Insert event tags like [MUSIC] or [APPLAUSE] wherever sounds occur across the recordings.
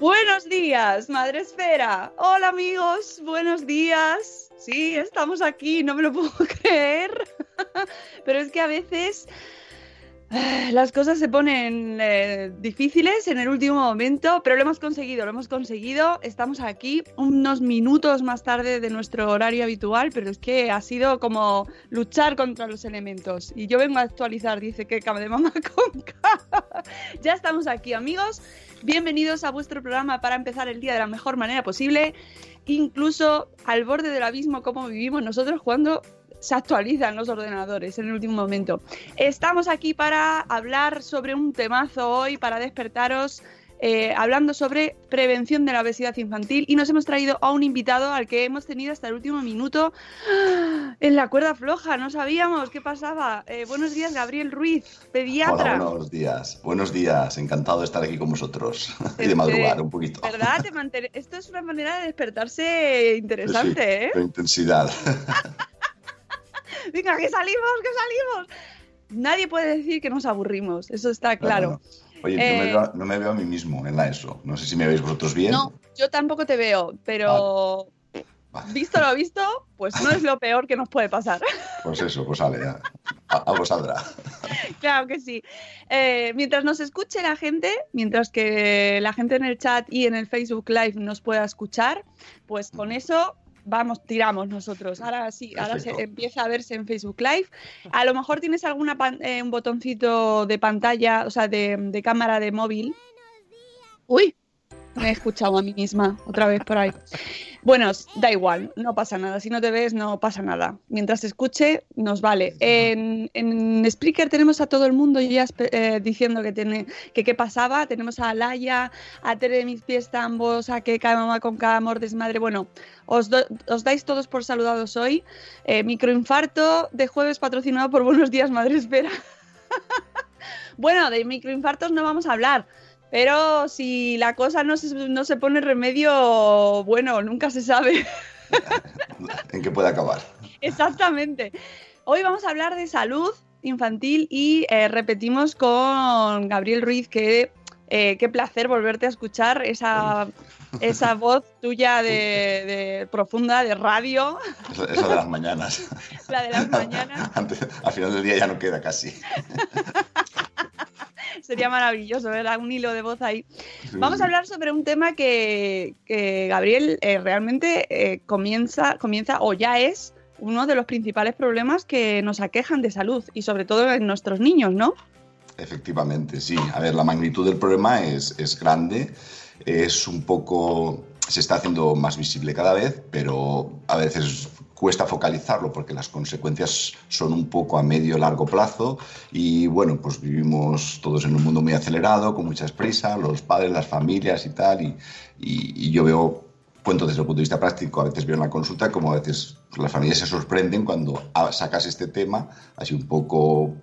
Buenos días, Madre Esfera. Hola amigos, buenos días. Sí, estamos aquí, no me lo puedo [LAUGHS] creer. [LAUGHS] Pero es que a veces [SIGHS] las cosas se ponen eh, difíciles en el último momento, pero lo hemos conseguido, lo hemos conseguido. Estamos aquí unos minutos más tarde de nuestro horario habitual, pero es que ha sido como luchar contra los elementos. Y yo vengo a actualizar, dice que cabe de mamá [LAUGHS] con ya estamos aquí, amigos. Bienvenidos a vuestro programa para empezar el día de la mejor manera posible, incluso al borde del abismo como vivimos nosotros cuando se actualizan los ordenadores en el último momento. Estamos aquí para hablar sobre un temazo hoy, para despertaros, eh, hablando sobre prevención de la obesidad infantil y nos hemos traído a un invitado al que hemos tenido hasta el último minuto ¡ah! en la cuerda floja, no sabíamos qué pasaba. Eh, buenos días, Gabriel Ruiz, pediatra. hola, buenos días. Buenos días, encantado de estar aquí con vosotros [LAUGHS] y de madrugar un poquito. ¿Verdad? Te Esto es una manera de despertarse interesante, Sí, ¿eh? Con intensidad. [LAUGHS] [LAUGHS] Venga, que salimos, que salimos. Nadie puede decir que nos aburrimos, eso está claro. Oye, no, Eh, me veo, no me veo a mí mismo en la ESO. No sé si me veis vosotros bien. No, yo tampoco te veo, pero Vale. visto lo visto, pues no es lo peor que nos puede pasar. [LAUGHS] Pues eso, pues sale ya. A- Algo saldrá. [LAUGHS] claro que sí. Eh, mientras nos escuche la gente, mientras que la gente en el chat y en el Facebook Live nos pueda escuchar, pues con eso vamos, tiramos nosotros. Ahora sí, ahora se empieza a verse en Facebook Live. A lo mejor tienes alguna pan- eh, un botoncito de pantalla, o sea, de, de cámara de móvil. Uy, me he escuchado a mí misma otra vez por ahí. Bueno, da igual, no pasa nada. Si no te ves, no pasa nada. Mientras escuche, nos vale. En, en Spreaker tenemos a todo el mundo ya eh, diciendo que tiene que qué pasaba. Tenemos a Alaya, a Tere de mis pies tambos, a que cae mamá con cada amor desmadre. Bueno, os, do- os dais todos por saludados hoy. Eh, microinfarto de jueves patrocinado por Buenos Días Madre Espera. [LAUGHS] bueno, de microinfartos no vamos a hablar. Pero si la cosa no se, no se pone remedio, bueno, nunca se sabe. [LAUGHS] ¿En qué puede acabar? Exactamente. Hoy vamos a hablar de salud infantil y eh, repetimos con Gabriel Ruiz que eh, qué placer volverte a escuchar esa, esa [LAUGHS] voz tuya de, de profunda de radio, Esa, esa de las mañanas. la de las mañanas. [LAUGHS] Antes- al final del día ya no queda casi. Sería maravilloso, ¿verdad? Un hilo de voz ahí. Vamos a hablar sobre un tema que, que Gabriel eh, realmente eh, comienza, comienza o ya es uno de los principales problemas que nos aquejan de salud y sobre todo en nuestros niños, ¿no? Efectivamente, sí. A ver, la magnitud del problema es, es grande, es un poco, se está haciendo más visible cada vez, pero a veces cuesta focalizarlo porque las consecuencias son un poco a medio largo plazo y bueno, pues vivimos todos en un mundo muy acelerado, con muchas prisas, los padres, las familias y tal, y, y- y yo veo, cuento desde el punto de vista práctico, a veces veo en la consulta como a veces las familias se sorprenden cuando sacas este tema así un poco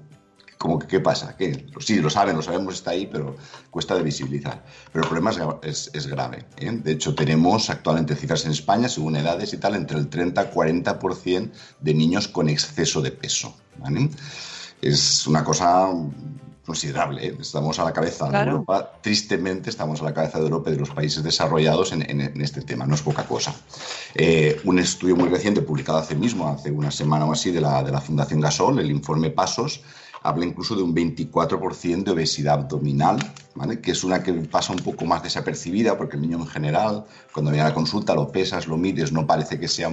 como que qué pasa, que sí, lo saben, lo sabemos, está ahí, pero cuesta de visibilizar. Pero el problema es, es- es grave. ¿eh? De hecho, tenemos actualmente cifras en España, según edades y tal, entre el 30 y 40% de niños con exceso de peso. ¿vale? Es una cosa considerable. ¿eh? Estamos a la cabeza Claro. de Europa, tristemente estamos a la cabeza de Europa y de los países desarrollados en, en- en este tema, no es poca cosa. Eh, un estudio muy reciente, publicado hace mismo, hace una semana o así, de la, de la Fundación Gasol, el informe Pasos, habla incluso de un 24% de obesidad abdominal, ¿vale? que es una que pasa un poco más desapercibida, porque el niño en general, cuando viene a la consulta, lo pesas, lo mides, no parece que sea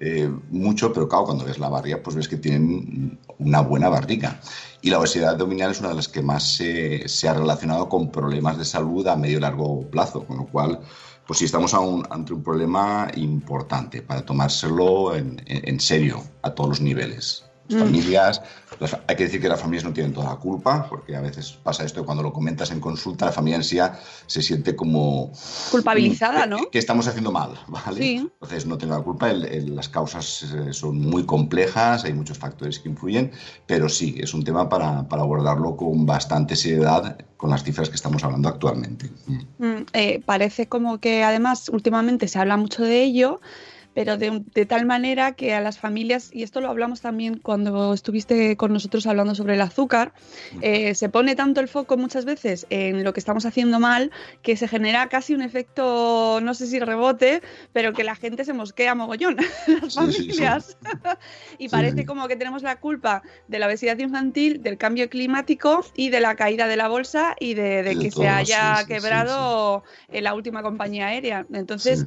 eh, mucho, pero claro, cuando ves la barriga, pues ves que tienen una buena barriga. Y la obesidad abdominal es una de las que más se, ha relacionado con problemas de salud a medio y largo plazo, con lo cual, pues sí, estamos un- ante un problema importante para tomárselo en serio a todos los niveles. Las familias, las- hay que decir que las familias no tienen toda la culpa, porque a veces pasa esto, cuando lo comentas en consulta, la familia en sí se siente como Culpabilizada, que- ¿no? Que, estamos haciendo mal, [LAUGHS] ¿vale? Sí. Entonces no tengo la culpa, el- el- las causas eh, son muy complejas, hay muchos factores que influyen, pero sí, es un tema para, para abordarlo con bastante seriedad con las cifras que estamos hablando actualmente. Mm. Mm, eh, parece como que además últimamente se habla mucho de ello, pero de, de tal manera que a las familias, y esto lo hablamos también cuando estuviste con nosotros hablando sobre el azúcar, eh, se pone tanto el foco muchas veces en lo que estamos haciendo mal que se genera casi un efecto, no sé si rebote, pero que la gente se mosquea mogollón, [LAUGHS] las Sí, sí, sí. familias. [LAUGHS] y parece como que tenemos la culpa de la obesidad infantil, del cambio climático y de la caída de la bolsa y de, de que se haya quebrado en la última compañía aérea. Entonces.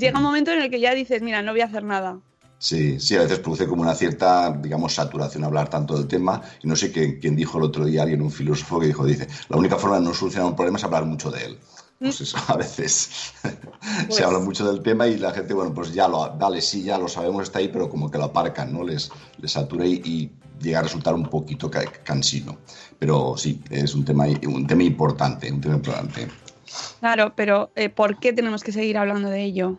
Llega un momento en el que ya dices, mira, no voy a hacer nada. Sí, sí, a veces produce como una cierta, digamos, saturación hablar tanto del tema. Y no sé qué- quién dijo el otro día, alguien, un filósofo que dijo, dice, la única forma de no solucionar un problema es hablar mucho de él. Pues eso, a veces [LAUGHS] Pues- se habla mucho del tema y la gente, bueno, pues ya lo, dale, sí, ya lo sabemos, está ahí, pero como que lo aparcan, ¿no? Les, les satura y, y llega a resultar un poquito ca- cansino. Pero sí, es un tema, un tema importante, un tema importante. Claro, pero eh, ¿por qué tenemos que seguir hablando de ello?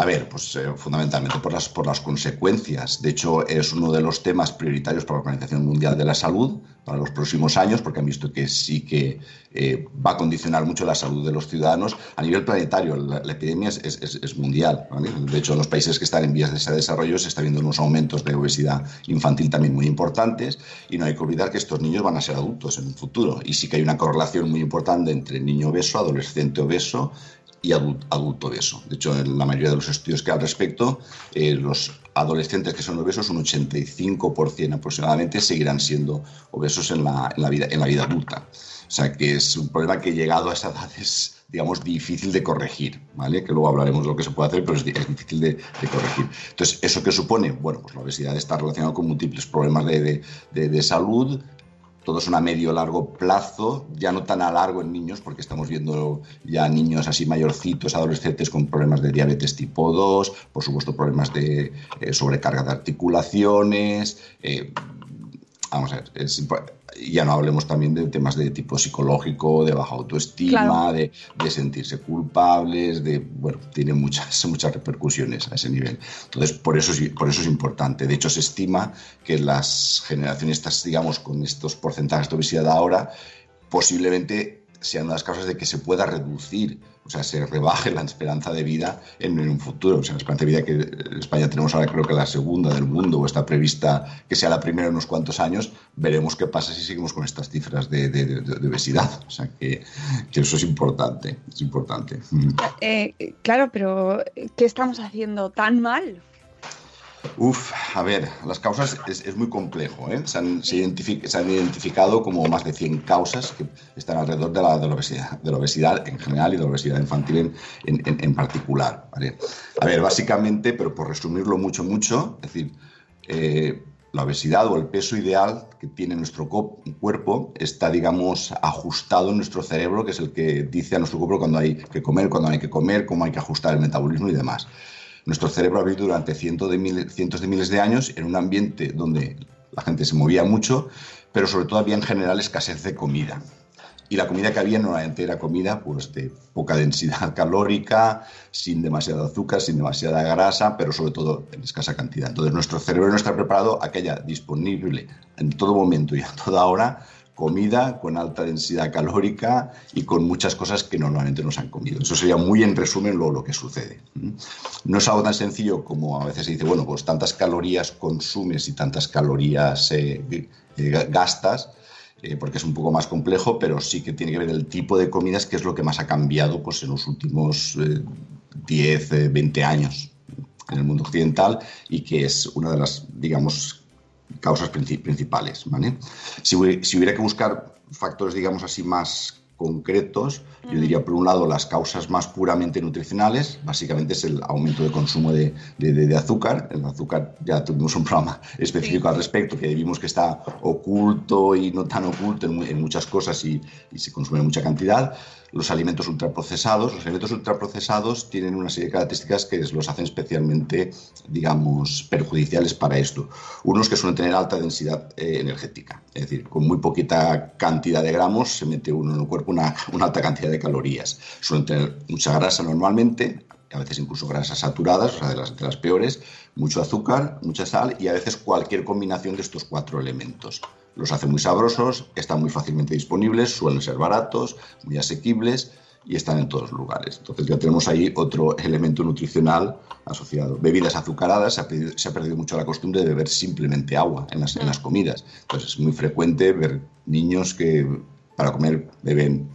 A ver, pues eh, fundamentalmente por las, por las consecuencias. De hecho, es uno de los temas prioritarios para la Organización Mundial de la Salud para los próximos años, porque han visto que sí que eh, va a condicionar mucho la salud de los ciudadanos. A nivel planetario, la, epidemia es, es- mundial. De hecho, en los países que están en vías de desarrollo se está viendo unos aumentos de obesidad infantil también muy importantes y no hay que olvidar que estos niños van a ser adultos en un futuro. Y sí que hay una correlación muy importante entre niño obeso, adolescente obeso y adulto, obeso. De hecho, en la mayoría de los estudios que hay al respecto, eh, los adolescentes que son obesos, un 85% aproximadamente, seguirán siendo obesos en la, vida, adulta. O sea que es un problema que llegado a esa edad es, digamos, difícil de corregir, ¿vale? Que luego hablaremos de lo que se puede hacer, pero es, di- es difícil de, corregir. Entonces, ¿eso qué supone? Bueno, pues la obesidad está relacionada con múltiples problemas de salud, todos son a medio largo plazo, ya no tan a largo en niños, porque estamos viendo ya niños así mayorcitos, adolescentes con problemas de diabetes tipo 2, por supuesto problemas de eh, sobrecarga de articulaciones, eh, vamos a ver, es ya no hablemos también de temas de tipo psicológico, de baja autoestima, Claro. de, de sentirse culpables, de bueno, tiene muchas, [LAUGHS] muchas repercusiones a ese nivel. Entonces, por eso, es- por eso es importante. De hecho, se estima que las generaciones, estas, digamos, con estos porcentajes de obesidad ahora, posiblemente sean las causas de que se pueda reducir, o sea, se rebaje la esperanza de vida en, un futuro. O sea, la esperanza de vida que en España tenemos ahora creo que la segunda del mundo, o está prevista que sea la primera en unos cuantos años, veremos qué pasa si seguimos con estas cifras de, de- obesidad. O sea, que, que eso es importante, es importante. Eh, claro, pero ¿qué estamos haciendo tan mal? Uf, a ver, las causas es, es muy complejo. ¿eh? Se, han, se, identific- se han identificado como más de 100 causas que están alrededor de la, de la obesidad, de la obesidad en general y de la obesidad infantil en, en- en- en particular. ¿vale? A ver, básicamente, pero por resumirlo mucho, mucho, es decir, eh, la obesidad o el peso ideal que tiene nuestro cuerpo está, digamos, ajustado en nuestro cerebro, que es el que dice a nuestro cuerpo cuando hay que comer, cuando no hay que comer, cómo hay que ajustar el metabolismo y demás. Nuestro cerebro vivido durante cientos de, miles, cientos de miles de años en un ambiente donde la gente se movía mucho, pero sobre todo había en general escasez de comida. Y la comida que había normalmente era comida pues, de poca densidad [LAUGHS] calórica, sin demasiado azúcar, sin demasiada grasa, pero sobre todo en escasa cantidad. Entonces nuestro cerebro no está preparado a que haya disponible en todo momento y a toda hora comida con alta densidad calórica y con muchas cosas que normalmente no se han comido. Eso sería muy en resumen lo, lo que sucede. No es algo tan sencillo como a veces se dice, bueno, pues tantas calorías consumes y tantas calorías eh, eh, gastas. eh, porque es un poco más complejo, pero sí que tiene que ver el tipo de comidas, que es lo que más ha cambiado pues, en los últimos eh, 10, eh, 20 años en el mundo occidental y que es una de las, digamos, causas princi- principales. ¿vale? Si, si hubiera que buscar factores, digamos así, más concretos, yo diría, por un lado, las causas más puramente nutricionales, básicamente es el aumento de consumo de, de- de- de azúcar. El azúcar, ya tuvimos un programa [LAUGHS] específico al respecto, que vimos que está oculto y no tan oculto en muchas cosas y, y se consume en mucha cantidad. Los alimentos ultraprocesados. Los alimentos ultraprocesados tienen una serie de características que los hacen especialmente, digamos, perjudiciales para esto. Unos que suelen tener alta densidad eh, energética, es decir, con muy poquita cantidad de gramos se mete uno en el cuerpo una, alta cantidad de calorías. Suelen tener mucha grasa normalmente, a veces incluso grasas saturadas, o sea, de las, de las peores, mucho azúcar, mucha sal y a veces cualquier combinación de estos cuatro elementos. Los hace muy sabrosos, están muy fácilmente disponibles, suelen ser baratos, muy asequibles y están en todos los lugares. Entonces ya tenemos ahí otro elemento nutricional asociado. Bebidas azucaradas, se ha, perdido, se ha perdido mucho la costumbre de beber simplemente agua en las, en las comidas. Entonces es muy frecuente ver niños que para comer beben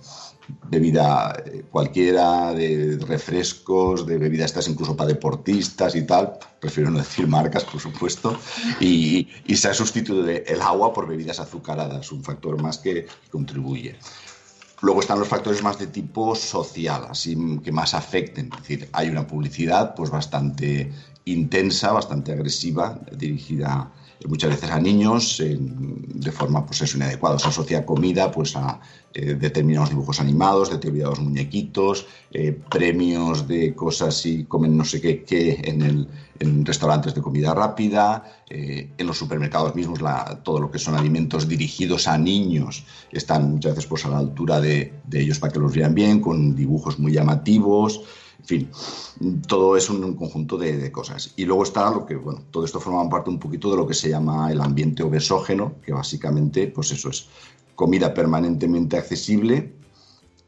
bebida eh, cualquiera, de refrescos, de bebidas estas incluso para deportistas y tal, prefiero no decir marcas, por supuesto, y, y se ha sustituido el agua por bebidas azucaradas, un factor más que contribuye. Luego están los factores más de tipo social, así que más afecten. Es decir, hay una publicidad pues bastante intensa, bastante agresiva, dirigida muchas veces a niños de forma pues eso, inadecuada. Se asocia comida pues a eh, determinados dibujos animados, determinados muñequitos, eh, premios de cosas y comen no sé qué, qué en, el, en restaurantes de comida rápida, eh, en los supermercados mismos la, todo lo que son alimentos dirigidos a niños están muchas veces pues, a la altura de, de ellos para que los vean bien, con dibujos muy llamativos. En fin, todo es un, un conjunto de, de, cosas. Y luego está lo que, bueno, todo esto forma parte un poquito de lo que se llama el ambiente obesógeno, que básicamente, pues eso es comida permanentemente accesible,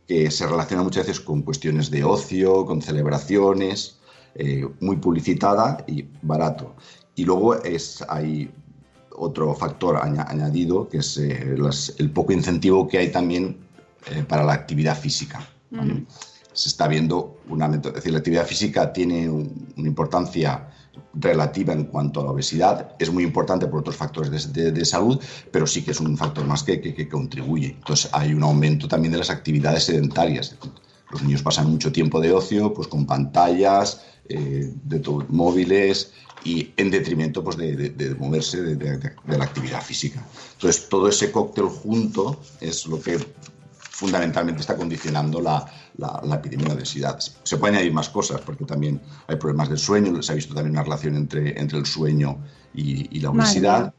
que se relaciona muchas veces con cuestiones de ocio, con celebraciones, eh, muy publicitada y barato. Y luego es, hay otro factor añ añadido, que es eh, las, el poco incentivo que hay también eh, para la actividad física. ¿vale? Se está viendo una es decir, la actividad física tiene un, una importancia relativa en cuanto a la obesidad, es muy importante por otros factores de, de, salud, pero sí que es un factor más que, que, que, contribuye. Entonces hay un aumento también de las actividades sedentarias. Los niños pasan mucho tiempo de ocio, pues con pantallas, eh, de móviles y en detrimento pues, de, de moverse de, la actividad física. Entonces todo ese cóctel junto es lo que fundamentalmente está condicionando la, la, la, epidemia de obesidad. Se pueden añadir más cosas, porque también hay problemas del sueño, se ha visto también una relación entre, entre el sueño y, y la obesidad.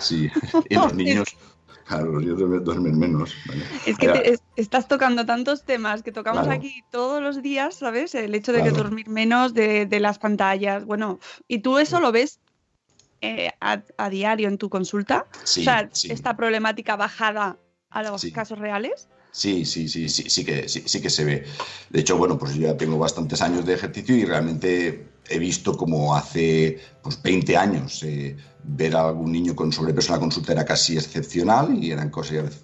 Sí, [LAUGHS] y los [LAUGHS] niños... Claro, los niños duermen menos. ¿vale? Es que te, es, estás tocando tantos temas que tocamos claro. aquí todos los días, ¿sabes? El hecho de claro. que dormir menos, de, de, las pantallas, bueno, y tú eso lo ves eh, a, a, diario en tu consulta. Sí, o sea, sí. esta problemática bajada a los Sí. casos reales. Sí, sí, sí, sí, sí que, sí, que se ve. De hecho, bueno, pues yo ya tengo bastantes años de ejercicio y realmente he visto como hace pues, 20 años eh, ver a algún niño con sobrepeso en la consulta era casi excepcional y eran cosas,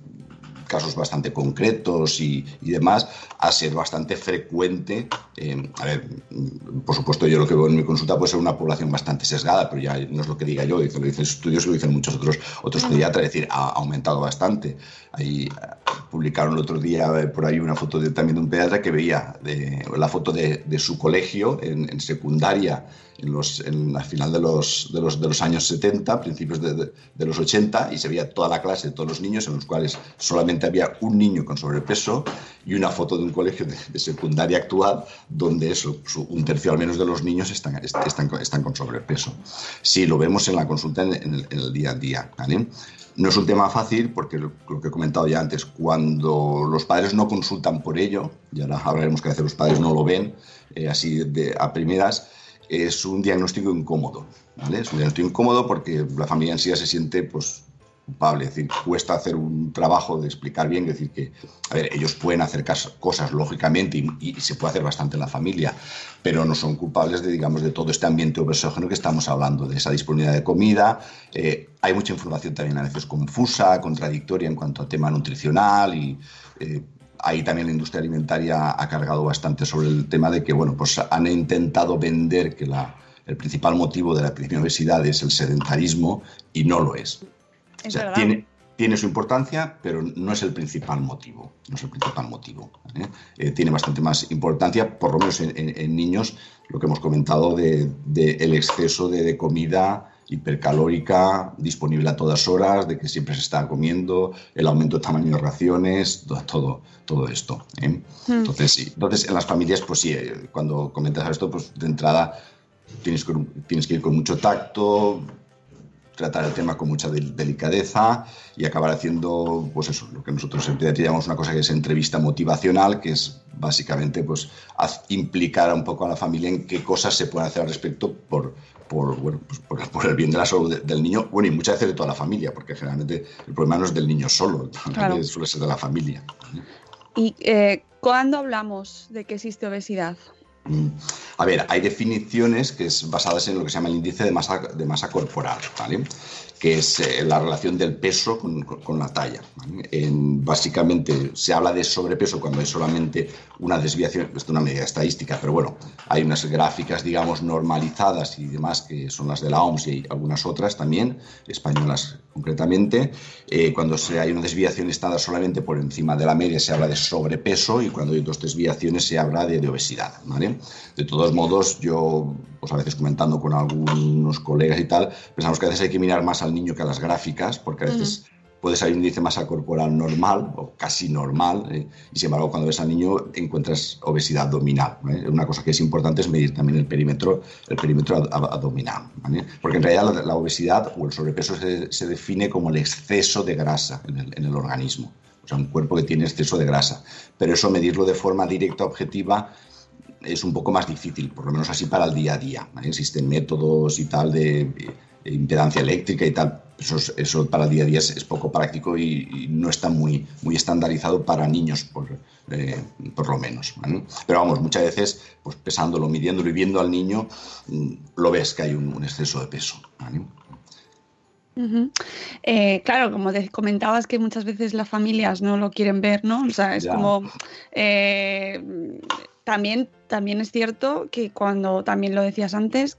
casos bastante concretos y, y, demás, a ser bastante frecuente. Eh, a ver, por supuesto, yo lo que veo en mi consulta puede ser una población bastante sesgada, pero ya no es lo que diga yo, lo dicen estudios y lo dicen muchos otros, otros pediatras, es decir, ha aumentado bastante. Ahí publicaron el otro día eh, por ahí una foto de, también de un pediatra que veía de, la foto de, de su colegio en, en secundaria en, los, en la final de los, de los, de los años 70, principios de, de, de, los 80, y se veía toda la clase, todos los niños, en los cuales solamente había un niño con sobrepeso y una foto de un colegio de, secundaria actual, donde eso, un tercio al menos de los niños están, están, están con sobrepeso. Sí, lo vemos en la consulta en el, en el día a día. ¿vale? No es un tema fácil porque lo, lo, que he comentado ya antes, cuando los padres no consultan por ello, y ahora hablaremos que a veces los padres no lo ven eh, así de, a primeras, es un diagnóstico incómodo. ¿vale? Es un diagnóstico incómodo porque la familia en sí ya se siente pues, culpable. Decir, cuesta hacer un trabajo de explicar bien, decir, que, a ver, ellos pueden hacer cosas lógicamente y, se puede hacer bastante en la familia, pero no son culpables de, digamos, de todo este ambiente obesógeno que estamos hablando, de esa disponibilidad de comida. Eh, hay mucha información también a veces confusa, contradictoria en cuanto a tema nutricional y eh, ahí también la industria alimentaria ha cargado bastante sobre el tema de que, bueno, pues han intentado vender que la, el principal motivo de la epidemia de obesidad es el sedentarismo y no lo es. Es o sea, tiene, tiene su importancia, pero no es el principal motivo. No es el principal motivo. ¿eh? Eh, tiene bastante más importancia, por lo menos en, en- en niños, lo que hemos comentado de, de el exceso de, de comida hipercalórica disponible a todas horas, de que siempre se está comiendo, el aumento de tamaño de raciones, todo, todo, todo esto. ¿eh? Entonces, sí. Entonces, en las familias, pues sí, eh, cuando comentas esto, pues de entrada tienes que, tienes que ir con mucho tacto, tratar el tema con mucha del- delicadeza y acabar haciendo, pues eso, lo que nosotros en llamamos una cosa que es entrevista motivacional, que es básicamente pues implicar un poco a la familia en qué cosas se pueden hacer al respecto por, por, bueno, pues por, por el bien de la salud de- del niño, bueno, y muchas veces de toda la familia, porque generalmente el problema no es del niño solo, [LAUGHS] Claro. suele ser de la familia. ¿Y eh, cuándo hablamos de que existe obesidad? Mm. A ver, hay definiciones que es basadas en lo que se llama el índice de masa, de masa corporal, ¿vale? que es eh, la relación del peso con, la talla. básicamente se habla de sobrepeso cuando hay solamente una desviación, esto es una medida estadística, pero bueno, hay unas gráficas, digamos, normalizadas y demás que son las de la OMS y algunas otras también, españolas concretamente. Eh, cuando se, hay una desviación estándar solamente por encima de la media se habla de sobrepeso y cuando hay dos desviaciones se habla de, obesidad. ¿vale? De todos modos, yo, pues a veces comentando con algunos colegas y tal, pensamos que a veces hay que mirar más al niño que a las gráficas, porque a veces puede salir un índice de masa corporal normal o casi normal, ¿eh? y sin embargo cuando ves al niño encuentras obesidad abdominal. Una cosa que es importante es medir también el perímetro, el perímetro ab- ab- abdominal, ¿vale? porque en realidad la, obesidad o el sobrepeso se, se define como el exceso de grasa en el, en el organismo, o sea, un cuerpo que tiene exceso de grasa, pero eso medirlo de forma directa, objetiva, es un poco más difícil, por lo menos así para el día a día. ¿vale? Existen métodos y tal de, eh, impedancia eléctrica y tal. Eso, es- eso para el día a día es, es poco práctico y, y no está muy, muy estandarizado para niños, por, eh, por lo menos. ¿vale? Pero vamos, muchas veces, pues pesándolo, midiéndolo y viendo al niño, mm, lo ves que hay un, un exceso de peso. Eh, claro, como te comentabas que muchas veces las familias no lo quieren ver, ¿no? O sea, es Ya. como eh, también, también es cierto que cuando también lo decías antes,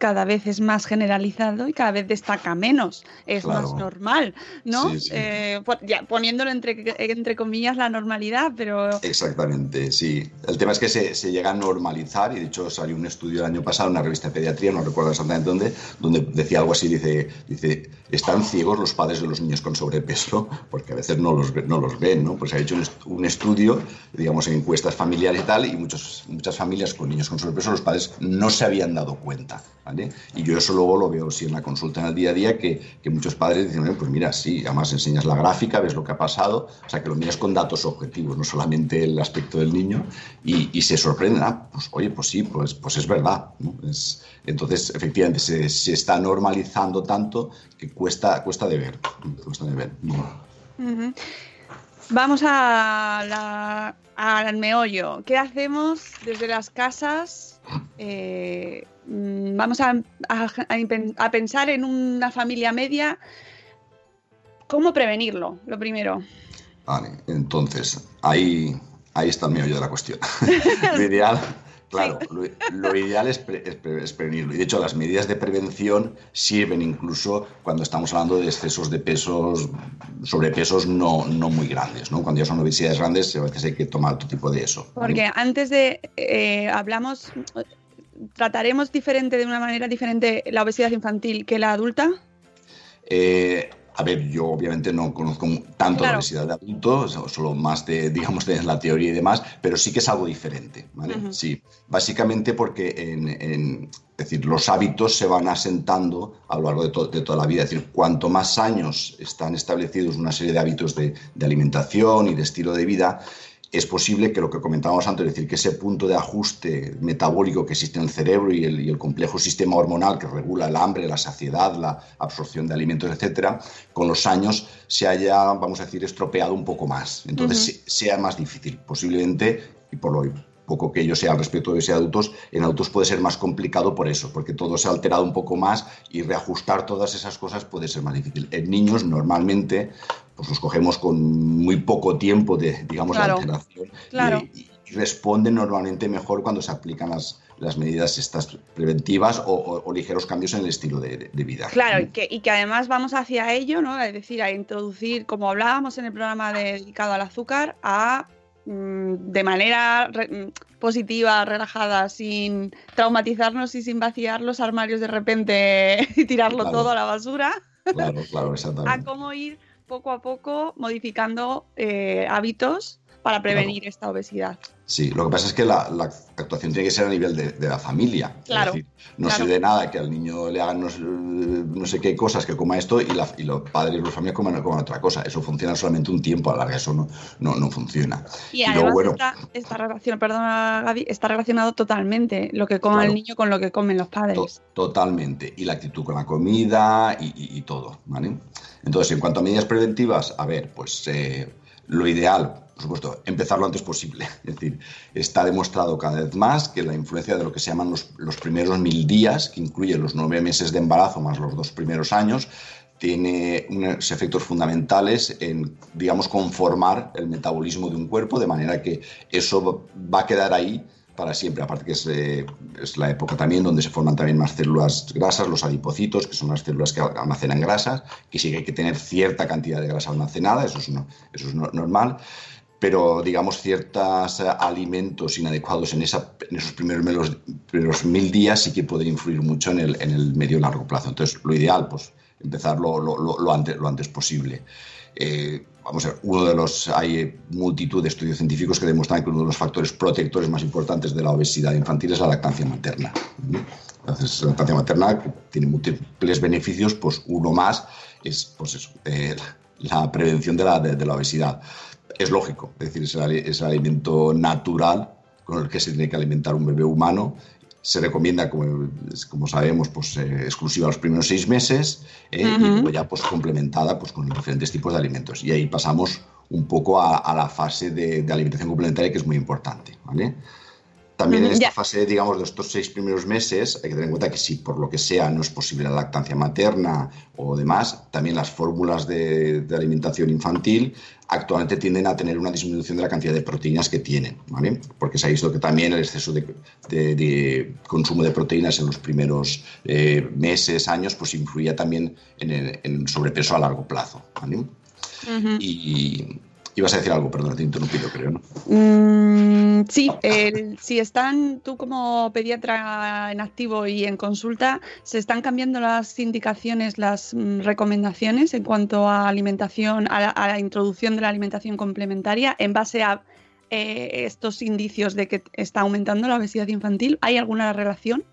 cada vez es más generalizado y cada vez destaca menos. Es más normal, ¿no? Sí, sí. Eh, ya, poniéndolo entre, entre comillas la normalidad, pero Exactamente, sí. El tema es que se, se llega a normalizar y de hecho salió un estudio el año pasado en una revista de pediatría, no recuerdo exactamente dónde, donde decía algo así, dice, dice, están ciegos los padres de los niños con sobrepeso, [LAUGHS] porque a veces no los, ve- no los ven, ¿no? Pues se ha hecho un, est- un estudio, digamos, en encuestas familiares y tal, y muchos, muchas familias con niños con sobrepeso, los padres no se habían dado cuenta, Y yo eso luego lo veo sí en la consulta en el día a día, que, que muchos padres dicen, "Oye, pues mira, sí, además enseñas la gráfica, ves lo que ha pasado, o sea, que lo miras con datos objetivos, no solamente el aspecto del niño, y, y se sorprenden, ah, pues oye, pues sí, pues, pues es verdad. entonces, efectivamente, se, se está normalizando tanto que cuesta, cuesta de ver. Cuesta de ver. Vamos a la- al meollo. ¿Qué hacemos desde las casas? Eh, vamos a, a- pensar en una familia media. ¿Cómo prevenirlo? Lo primero. Vale, entonces, ahí, ahí está el meollo de la cuestión. [LAUGHS] lo ideal, claro, lo, lo ideal es, pre- es pre- es prevenirlo. Y de hecho, las medidas de prevención sirven incluso cuando estamos hablando de excesos de pesos, sobrepesos no, no muy grandes. ¿no? Cuando ya son obesidades grandes, a veces hay que tomar otro tipo de eso. Porque antes de eh, hablamos, trataremos diferente de una manera diferente la obesidad infantil que la adulta. Eh, a ver, yo obviamente no conozco tanto Claro. la obesidad de adultos, so- solo más de, [LAUGHS] digamos, de la teoría y demás, pero sí que es algo diferente, ¿vale? Sí, básicamente porque en, en- es decir, los hábitos se van asentando a lo largo de, to- de toda la vida. Es decir, cuanto más años están establecidos una serie de hábitos de, de alimentación y de estilo de vida, es posible que lo que comentábamos antes, es decir, que ese punto de ajuste metabólico que existe en el cerebro y el, y el complejo sistema hormonal que regula el hambre, la saciedad, la absorción de alimentos, etcétera, con los años se haya, vamos a decir, estropeado un poco más. Entonces se- sea más difícil. Posiblemente, y por lo poco que yo sea al respecto de ese adultos, en adultos puede ser más complicado por eso, porque todo se ha alterado un poco más y reajustar todas esas cosas puede ser más difícil. En niños normalmente pues los cogemos con muy poco tiempo de, digamos, de Claro, alteración y- claro. y, y responden normalmente mejor cuando se aplican las, las medidas estas preventivas o, o- o ligeros cambios en el estilo de, de- de vida. Claro, y que, y que además vamos hacia ello, ¿no? Es decir, a introducir, como hablábamos en el programa dedicado al azúcar, a de manera re- mm, positiva, relajada, sin traumatizarnos y sin vaciar los armarios de repente [LAUGHS] y tirarlo Claro. todo a la basura, Claro, claro, a cómo ir poco a poco modificando eh, hábitos para prevenir esta obesidad. Sí, lo que pasa es que la, la actuación tiene que ser a nivel de, de la familia. Claro, Es decir, no claro. sirve de nada que al niño le hagan no, sé- no sé qué cosas, que coma esto y, la- y los padres y los familias coman, coman otra cosa. Eso funciona solamente un tiempo, a la larga eso no, no, no funciona. Y luego, además bueno, está, está relacion- perdona, Gaby, está relacionado totalmente lo que coma Claro. el niño con lo que comen los To- padres. totalmente. Y la actitud con la comida y, y- y todo, ¿vale? Entonces, en cuanto a medidas preventivas, a ver, pues eh, lo ideal, por supuesto, empezar lo antes posible. [LAUGHS] Es decir, está demostrado cada vez más que la influencia de lo que se llaman los, los primeros mil días, que incluye los nueve meses de embarazo más los dos primeros años, tiene unos efectos fundamentales en, digamos, conformar el metabolismo de un cuerpo, de manera que eso va a quedar ahí para siempre. Aparte que es, eh, es la época también donde se forman también más células grasas, los adipocitos, que son las células que almacenan grasas, que sí que hay que tener cierta cantidad de grasa almacenada, eso es, normal pero digamos ciertos eh, alimentos inadecuados en, esa, esos primeros, mil días sí que pueden influir mucho en el, en el medio y largo plazo. Entonces, lo ideal, pues, empezar lo antes, lo antes posible. Eh, vamos a ver, uno de los, hay eh, multitud de estudios científicos que demuestran que uno de los factores protectores más importantes de la obesidad infantil es la lactancia materna. Entonces, la lactancia materna tiene múltiples beneficios, pues uno más es pues eso, eh, la prevención de la, de- de la obesidad es lógico, es decir, es el, es el alimento natural con el que se tiene que alimentar un bebé humano. Se recomienda, como, como sabemos, pues, eh, exclusiva los primeros seis meses eh, y luego ya pues, complementada pues, con diferentes tipos de alimentos. Y ahí pasamos un poco a, a la fase de, de alimentación complementaria que es muy importante. ¿vale? También en esta fase, digamos, de estos seis primeros meses, hay que tener en cuenta que si por lo que sea no es posible la lactancia materna o demás, también las fórmulas de, de alimentación infantil actualmente tienden a tener una disminución de la cantidad de proteínas que tienen, ¿vale? Porque se ha visto que también el exceso de, de- de consumo de proteínas en los primeros eh, meses, años, pues influía también en el, en sobrepeso a largo plazo, ¿vale? Y ibas a decir algo, perdón, te he interrumpido, creo, ¿no? Mm, sí, el- si están tú como pediatra en activo y en consulta, ¿se están cambiando las indicaciones, las mm, recomendaciones en cuanto a alimentación, a la, a la introducción de la alimentación complementaria en base a eh, estos indicios de que está aumentando la obesidad infantil? ¿Hay alguna relación?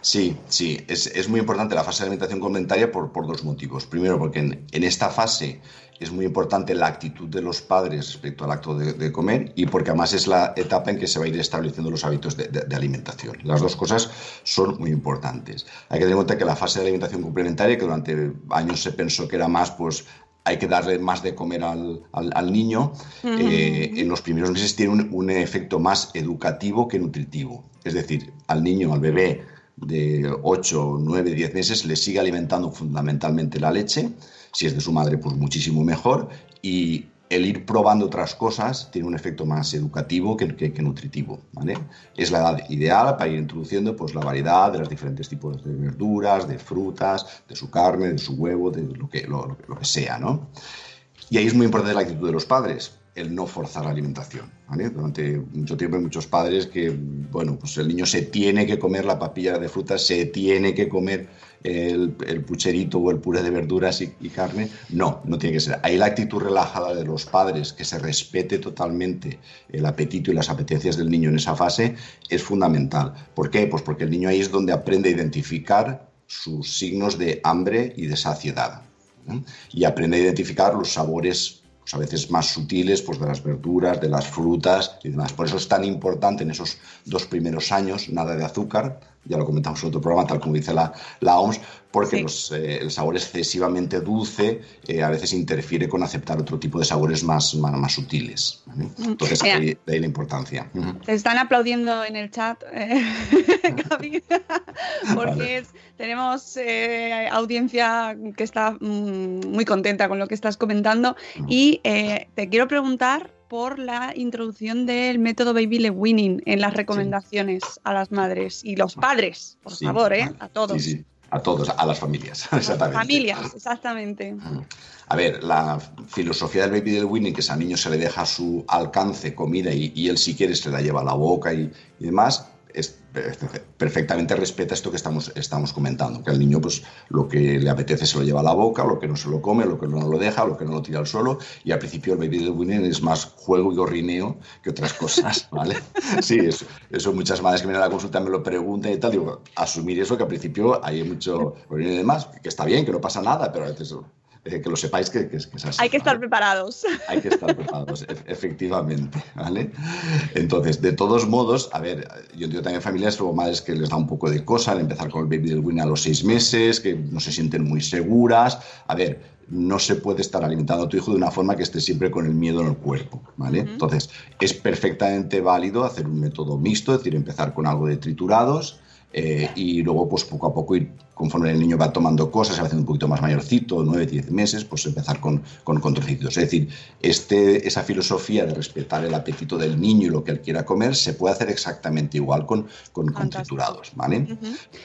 Sí, sí, es, es muy importante la fase de alimentación complementaria por, por dos motivos. Primero, porque en, en esta fase es muy importante la actitud de los padres respecto al acto de, de comer y porque además es la etapa en que se va a ir estableciendo los hábitos de, de- de alimentación. Las dos cosas son muy importantes. Hay que tener en cuenta que la fase de alimentación complementaria, que durante años se pensó que era más, pues hay que darle más de comer al, al- al niño, eh, en los primeros meses tiene un, un efecto más educativo que nutritivo. Es decir, al niño, al bebé de 8, 9, 10 meses le sigue alimentando fundamentalmente la leche, si es de su madre pues muchísimo mejor, y el ir probando otras cosas tiene un efecto más educativo que, que- nutritivo. ¿vale? Es la edad ideal para ir introduciendo pues, la variedad de los diferentes tipos de verduras, de frutas, de su carne, de su huevo, de lo que, lo- lo que sea. ¿no? Y ahí es muy importante la actitud de los padres, el no forzar la alimentación. Durante mucho tiempo hay muchos padres que, bueno, pues el niño se tiene que comer la papilla de frutas, se tiene que comer el, pucherito o el puré de verduras y, carne. No, no tiene que ser. Ahí la actitud relajada de los padres, que se respete totalmente el apetito y las apetencias del niño en esa fase, es fundamental. ¿Por qué? Pues porque el niño ahí es donde aprende a identificar sus signos de hambre y de saciedad. ¿eh? y aprende a identificar los sabores a veces más sutiles, pues de las verduras, de las frutas y demás. Por eso es tan importante en esos dos primeros años nada de azúcar, ya lo comentamos en otro programa, tal como dice la, la OMS, porque Sí. los, eh, el sabor excesivamente dulce eh, a veces interfiere con aceptar otro tipo de sabores más, más, más sutiles. ¿vale? Entonces, Mira. ahí- de ahí la importancia. Te están aplaudiendo en el chat, eh, [LAUGHS] Gaby, [LAUGHS] porque es- tenemos eh, audiencia que está mm, muy contenta con lo que estás comentando y eh, te quiero preguntar por la introducción del método Baby Led Winning en las recomendaciones a las madres y los padres, por Sí, favor, ¿eh? a todos. Sí, a todos, a las familias. Exactamente. Familias, exactamente. A ver, la filosofía del baby del Winnie, que es al niño se le deja a su alcance comida y, y él si quiere se la lleva a la boca y, y demás, es perfe- perfectamente respeta esto que estamos, estamos comentando, que al niño pues lo que le apetece se lo lleva a la boca, lo que no se lo come, lo que no lo deja, lo que no lo tira al suelo y al principio el baby Winnie es más juego y gorrineo que otras cosas, [LAUGHS] ¿vale? Sí, eso, eso muchas madres que vienen a la consulta me lo preguntan y tal, digo, asumir eso que al principio hay mucho [LAUGHS] gorrineo y demás, que está bien, que no pasa nada, pero a veces eh, que lo sepáis que, que es, que es así. Hay que estar preparados. [LAUGHS] Hay que estar preparados, e- efectivamente, ¿vale? Entonces, de todos modos, a ver, yo entiendo también familias o madres que les da un poco de cosa al empezar con el baby del win a los seis meses, que no se sienten muy seguras. A ver, no se puede estar alimentando a tu hijo de una forma que esté siempre con el miedo en el cuerpo, ¿vale? Entonces, es perfectamente válido hacer un método mixto, es decir, empezar con algo de triturados, eh, y luego, pues poco a poco, ir, conforme el niño va tomando cosas, se va haciendo un poquito más mayorcito, 9, 10 meses, pues empezar con, con. Es decir, este, esa filosofía de respetar el apetito del niño y lo que él quiera comer se puede hacer exactamente igual con, con, con triturados, ¿vale?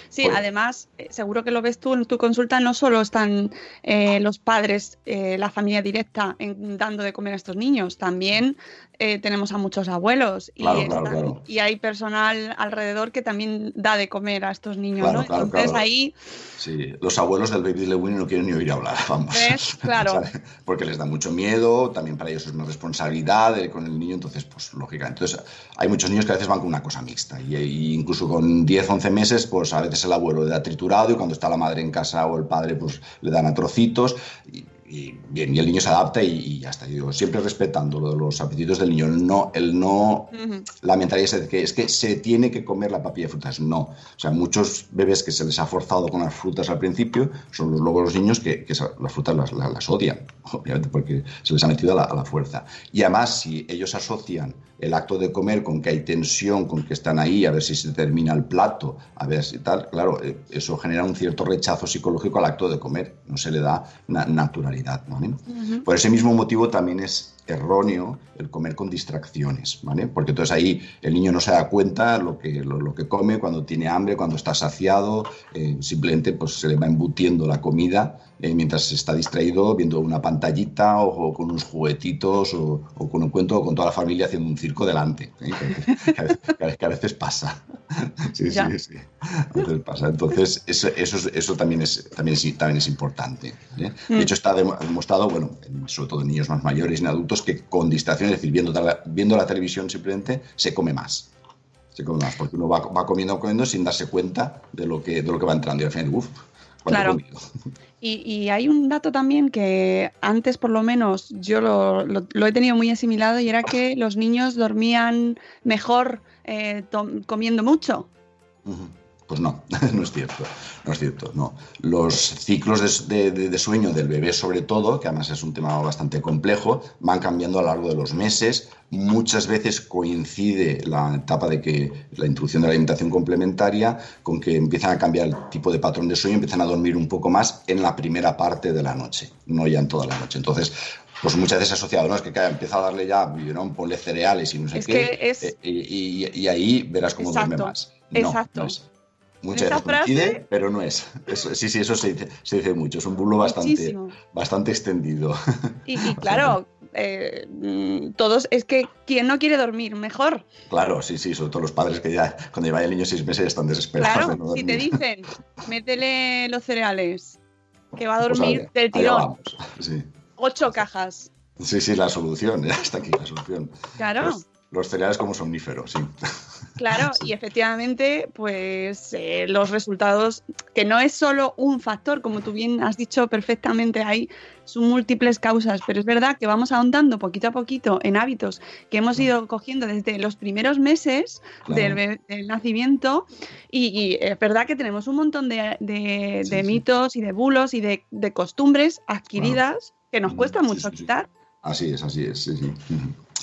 Sí, además, eh, seguro que lo ves tú en tu consulta, no solo están eh, los padres, eh, la familia directa en- dando de comer a estos niños, también eh, tenemos a muchos abuelos y, Claro, claro, están- claro. y hay personal alrededor que también da de comer a estos niños, ¿no? Entonces ahí, Sí, los abuelos del baby de Winnie no quieren ni oír hablar, [LAUGHS] vamos. ¿Ves? Claro. [LAUGHS] Porque les da mucho miedo, también para ellos es una responsabilidad eh, con el niño, entonces, pues lógica. Entonces, hay muchos niños que a veces van con una cosa mixta, y, y incluso con 10, 11 meses, pues a veces el abuelo le da triturado y cuando está la madre en casa o el padre, pues le dan a trocitos. Y, y bien, y el niño se adapta y, y ya está. Yo digo, siempre respetando lo de los apetitos del niño, no, el no ujú, la mentalidad es que es que se tiene que comer la papilla de frutas. No. O sea, muchos bebés que se les ha forzado con las frutas al principio son los, luego los niños que, las frutas las, las- las odian, [LAUGHS] obviamente, porque se les ha metido a la, a la fuerza. Y además, si ellos asocian el acto de comer con que hay tensión, con que están ahí, a ver si se termina el plato, a ver si tal, claro, eh, eso genera un cierto rechazo psicológico al acto de comer. No se le da na- naturalidad. ujú. Por ese mismo motivo también es erróneo el comer con distracciones, ¿vale? Porque entonces ahí el niño no se da cuenta lo que, lo, lo que come, cuando tiene hambre, cuando está saciado, eh, simplemente pues se le va embutiendo la comida eh, mientras está distraído viendo una pantallita o, o con unos juguetitos o, o con un cuento o con toda la familia haciendo un circo delante, ¿eh? que, a veces, [LAUGHS] que a veces- que a veces pasa. [LAUGHS] Sí, Ya. sí, sí. A veces pasa. Entonces, eso, eso, es- eso también, es, también, es, también es importante. ¿eh? Mm. De hecho, está dem- demostrado, bueno, en- sobre todo en niños más mayores y en adultos, que con distracciones, es decir, viendo, la- viendo la televisión simplemente, se come más. Se come más, porque uno va, va comiendo, comiendo sin darse cuenta de lo que, de lo que va entrando. Y al final, uff, ¿cuánto he Claro. Y, y hay un dato también que antes por lo menos yo lo, lo- lo he tenido muy asimilado y era que los niños dormían mejor eh, comiendo mucho. Ujú. Pues no, [LAUGHS] no es cierto, no es cierto, no. Los ciclos de, de- de sueño del bebé sobre todo, que además es un tema bastante complejo, van cambiando a lo largo de los meses. Muchas veces coincide la etapa de que la introducción de la alimentación complementaria con que empiezan a cambiar el tipo de patrón de sueño, empiezan a dormir un poco más en la primera parte de la noche, no ya en toda la noche. Entonces, pues muchas veces asociado, ¿no? Es que claro, empieza a darle ya, ¿no? ponle cereales y no sé Es qué. que es- eh, y, y- y ahí verás cómo duerme Exacto, más. No, exacto. no es. Muchas veces coincide, frase- pero no es. Eso- sí, sí, eso se dice, se dice mucho. Es un bulo bastante, Muchísimo. bastante extendido. Y, y [LAUGHS] claro, eh, todos, es que quien no quiere dormir, mejor. claro, sí, sí, sobre todo los padres que ya, cuando lleva el niño seis meses, están desesperados de Claro, no si te dicen, métele los cereales, que va a Pues dormir del tirón. Sí. ocho cajas. sí, sí, la solución, [LAUGHS] ya está aquí la solución. Claro. Pues, los cereales como somníferos, sí. [LAUGHS] Claro, Sí. y efectivamente, pues eh, los resultados, que no es solo un factor, como tú bien has dicho perfectamente, hay sus múltiples causas, pero es verdad que vamos ahondando poquito a poquito en hábitos que hemos ido cogiendo desde los primeros meses Claro. del, nacimiento y, y es verdad que tenemos un montón de, de- Sí, de sí. mitos y de bulos y de, de costumbres adquiridas que nos Mm, cuesta mucho quitar. Así es, así es, sí, sí.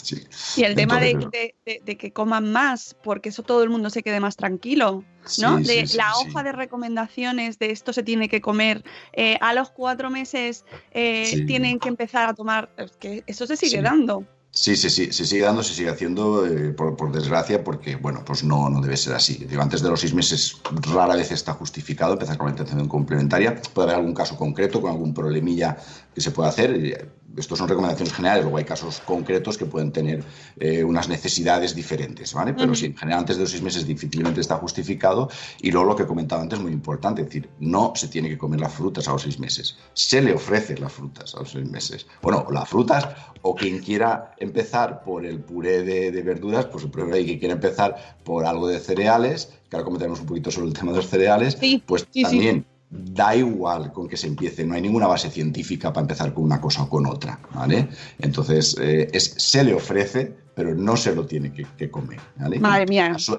Sí. Y el tema de, Entonces, de- de- de que coman más, porque eso todo el mundo se quede más tranquilo, ¿no? Sí, de sí, la hoja de recomendaciones de esto se tiene que comer eh, a los cuatro meses, eh, tienen que empezar a tomar, que eso se sigue dando. Sí, sí, sí, se sigue dando, se sigue haciendo, eh, por, por desgracia, porque, bueno, pues no, no debe ser así. Digo, antes de los seis meses rara vez está justificado empezar con la intervención complementaria. Puede haber algún caso concreto con algún problemilla que se pueda hacer. Estos son recomendaciones generales, luego hay casos concretos que pueden tener eh, unas necesidades diferentes, ¿vale? Pero Ujú. sí, en general antes de los seis meses difícilmente está justificado. Y luego lo que comentaba antes es muy importante, es decir, no se tiene que comer las frutas a los seis meses. Se le ofrece las frutas a los seis meses. Bueno, las frutas o quien quiera empezar por el puré de, de verduras, pues el problema hay que quiera empezar por algo de cereales, que ahora comentaremos un poquito sobre el tema de los cereales, Sí, pues sí. también da igual con que se empiece, no hay ninguna base científica para empezar con una cosa o con otra, ¿vale? Entonces, eh, es, se le ofrece, pero no se lo tiene que, que comer, ¿vale? Madre mía, Asu-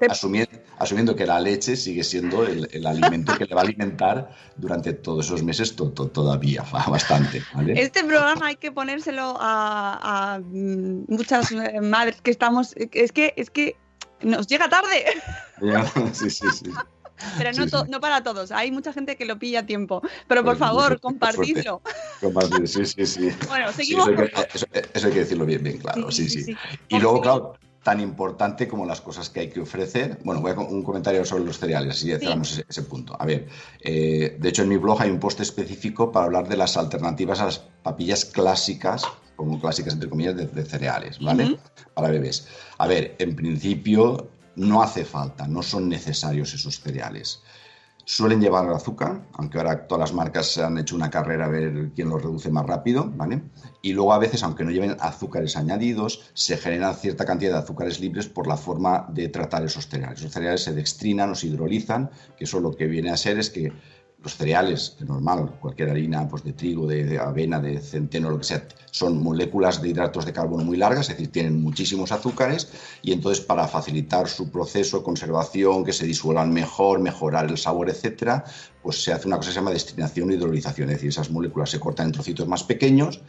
asumiendo que la leche sigue siendo el, el alimento que le va a alimentar durante todos esos meses to- to- todavía, [LAUGHS] bastante, ¿vale? Este programa hay que ponérselo a, a, mm, muchas eh, madres que estamos, es que, es que nos llega tarde. [LAUGHS] Sí, sí, sí. Pero no, Sí, sí. no para todos, hay mucha gente que lo pilla a tiempo. Pero por favor, compartidlo. [LAUGHS] Compartir, sí, sí, sí. Bueno, Sí, seguimos. eso, hay que, eso- eso hay que decirlo bien, bien claro, sí, sí. sí. Y luego, Sí. claro, tan importante como las cosas que hay que ofrecer. Bueno, voy a un comentario sobre los cereales, así ya cerramos ese, ese punto. A ver, eh, de hecho en mi blog hay un post específico para hablar de las alternativas a las papillas clásicas, como clásicas entre comillas, de, de cereales, ¿vale? Para bebés. A ver, en principio no hace falta, no son necesarios esos cereales. Suelen llevar azúcar, aunque ahora todas las marcas han hecho una carrera a ver quién los reduce más rápido, ¿vale? Y luego a veces, aunque no lleven azúcares añadidos, se generan cierta cantidad de azúcares libres por la forma de tratar esos cereales. Los cereales se dextrinan o se hidrolizan, que eso lo que viene a ser es que los cereales, de normal, cualquier harina pues de trigo, de, de avena, de centeno, lo que sea, son moléculas de hidratos de carbono muy largas, es decir, tienen muchísimos azúcares y entonces para facilitar su proceso de conservación, que se disuelvan mejor, mejorar el sabor, etcétera, pues se hace una cosa que se llama destinación o hidrolización, es decir, esas moléculas se cortan en trocitos más pequeños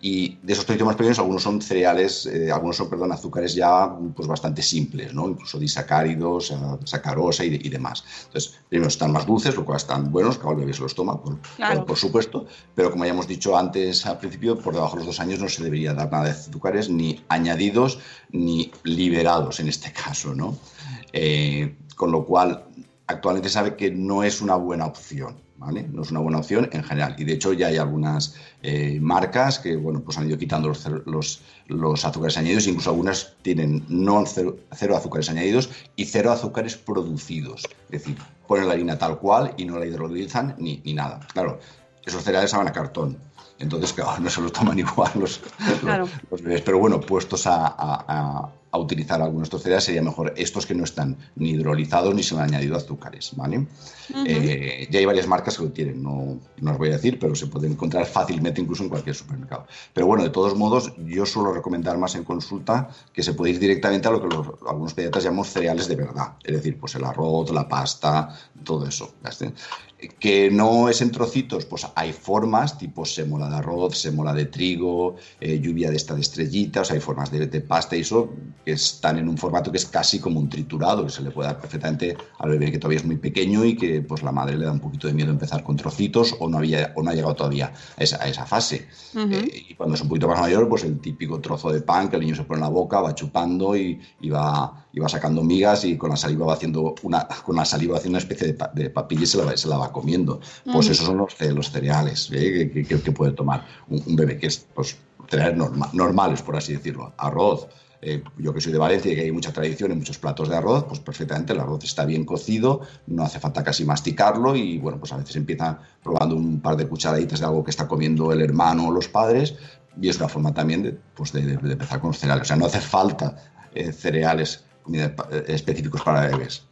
y de esos trocitos más pequeños algunos son cereales, eh, algunos son, perdón, azúcares ya pues bastante simples, ¿no? Incluso disacáridos, eh, sacarosa y, de- y demás. Entonces, primero están más dulces, lo cual están buenos, claro, el bebé se los toma, por, Claro. por- por supuesto, pero como ya hemos dicho antes al principio, por debajo de los dos años no se debería dar nada de azúcares ni añadidos ni liberados en este caso, ¿no? Eh, con lo cual, actualmente sabe que no es una buena opción, ¿vale? No es una buena opción en general. Y de hecho ya hay algunas eh, marcas que, bueno, pues han ido quitando los, los, los azúcares añadidos, incluso algunas tienen no cero, cero azúcares añadidos y cero azúcares producidos. Es decir, ponen la harina tal cual y no la hidrolizan ni, ni nada. Claro, esos cereales saben a cartón. Entonces, claro, [LAUGHS] no se los toman [LAUGHS] igual los, Claro. los- los bebés. Pero bueno, puestos a, a- a- a utilizar algunos de estos cereales, sería mejor estos que no están ni hidrolizados ni se han añadido azúcares, ¿vale? Eh, ya hay varias marcas que lo tienen, no, no os voy a decir, pero se puede encontrar fácilmente incluso en cualquier supermercado. Pero bueno, de todos modos, yo suelo recomendar más en consulta que se puede ir directamente a lo que los- algunos pediatras llamamos cereales de verdad, es decir, pues el arroz, la pasta, todo eso. Que no es en trocitos, pues hay formas tipo sémola de arroz, sémola de trigo, eh, lluvia de esta de estrellitas, hay formas de, de pasta y eso que están en un formato que es casi como un triturado, que se le puede dar perfectamente al bebé que todavía es muy pequeño y que pues la madre le da un poquito de miedo empezar con trocitos o no, había, o no ha llegado todavía a esa, a esa fase. Eh, y cuando es un poquito más mayor, pues el típico trozo de pan que el niño se pone en la boca, va chupando y, y va, y va sacando migas y con la saliva va haciendo una, con la saliva va haciendo una especie de, pa- de papilla y se la, va- se la va comiendo. Pues Ujú. esos son los, los cereales ¿eh? que, que- que puede tomar un, un bebé, que es pues, cereales norma- normales, por así decirlo. Arroz. eh, yo que soy de Valencia y que hay mucha tradición en muchos platos de arroz, pues perfectamente el arroz está bien cocido, no hace falta casi masticarlo y bueno, pues a veces empieza probando un par de cucharaditas de algo que está comiendo el hermano o los padres y es una forma también de, pues de, de- de empezar con los cereales. O sea, no hace falta eh, cereales eh, específicos para bebés.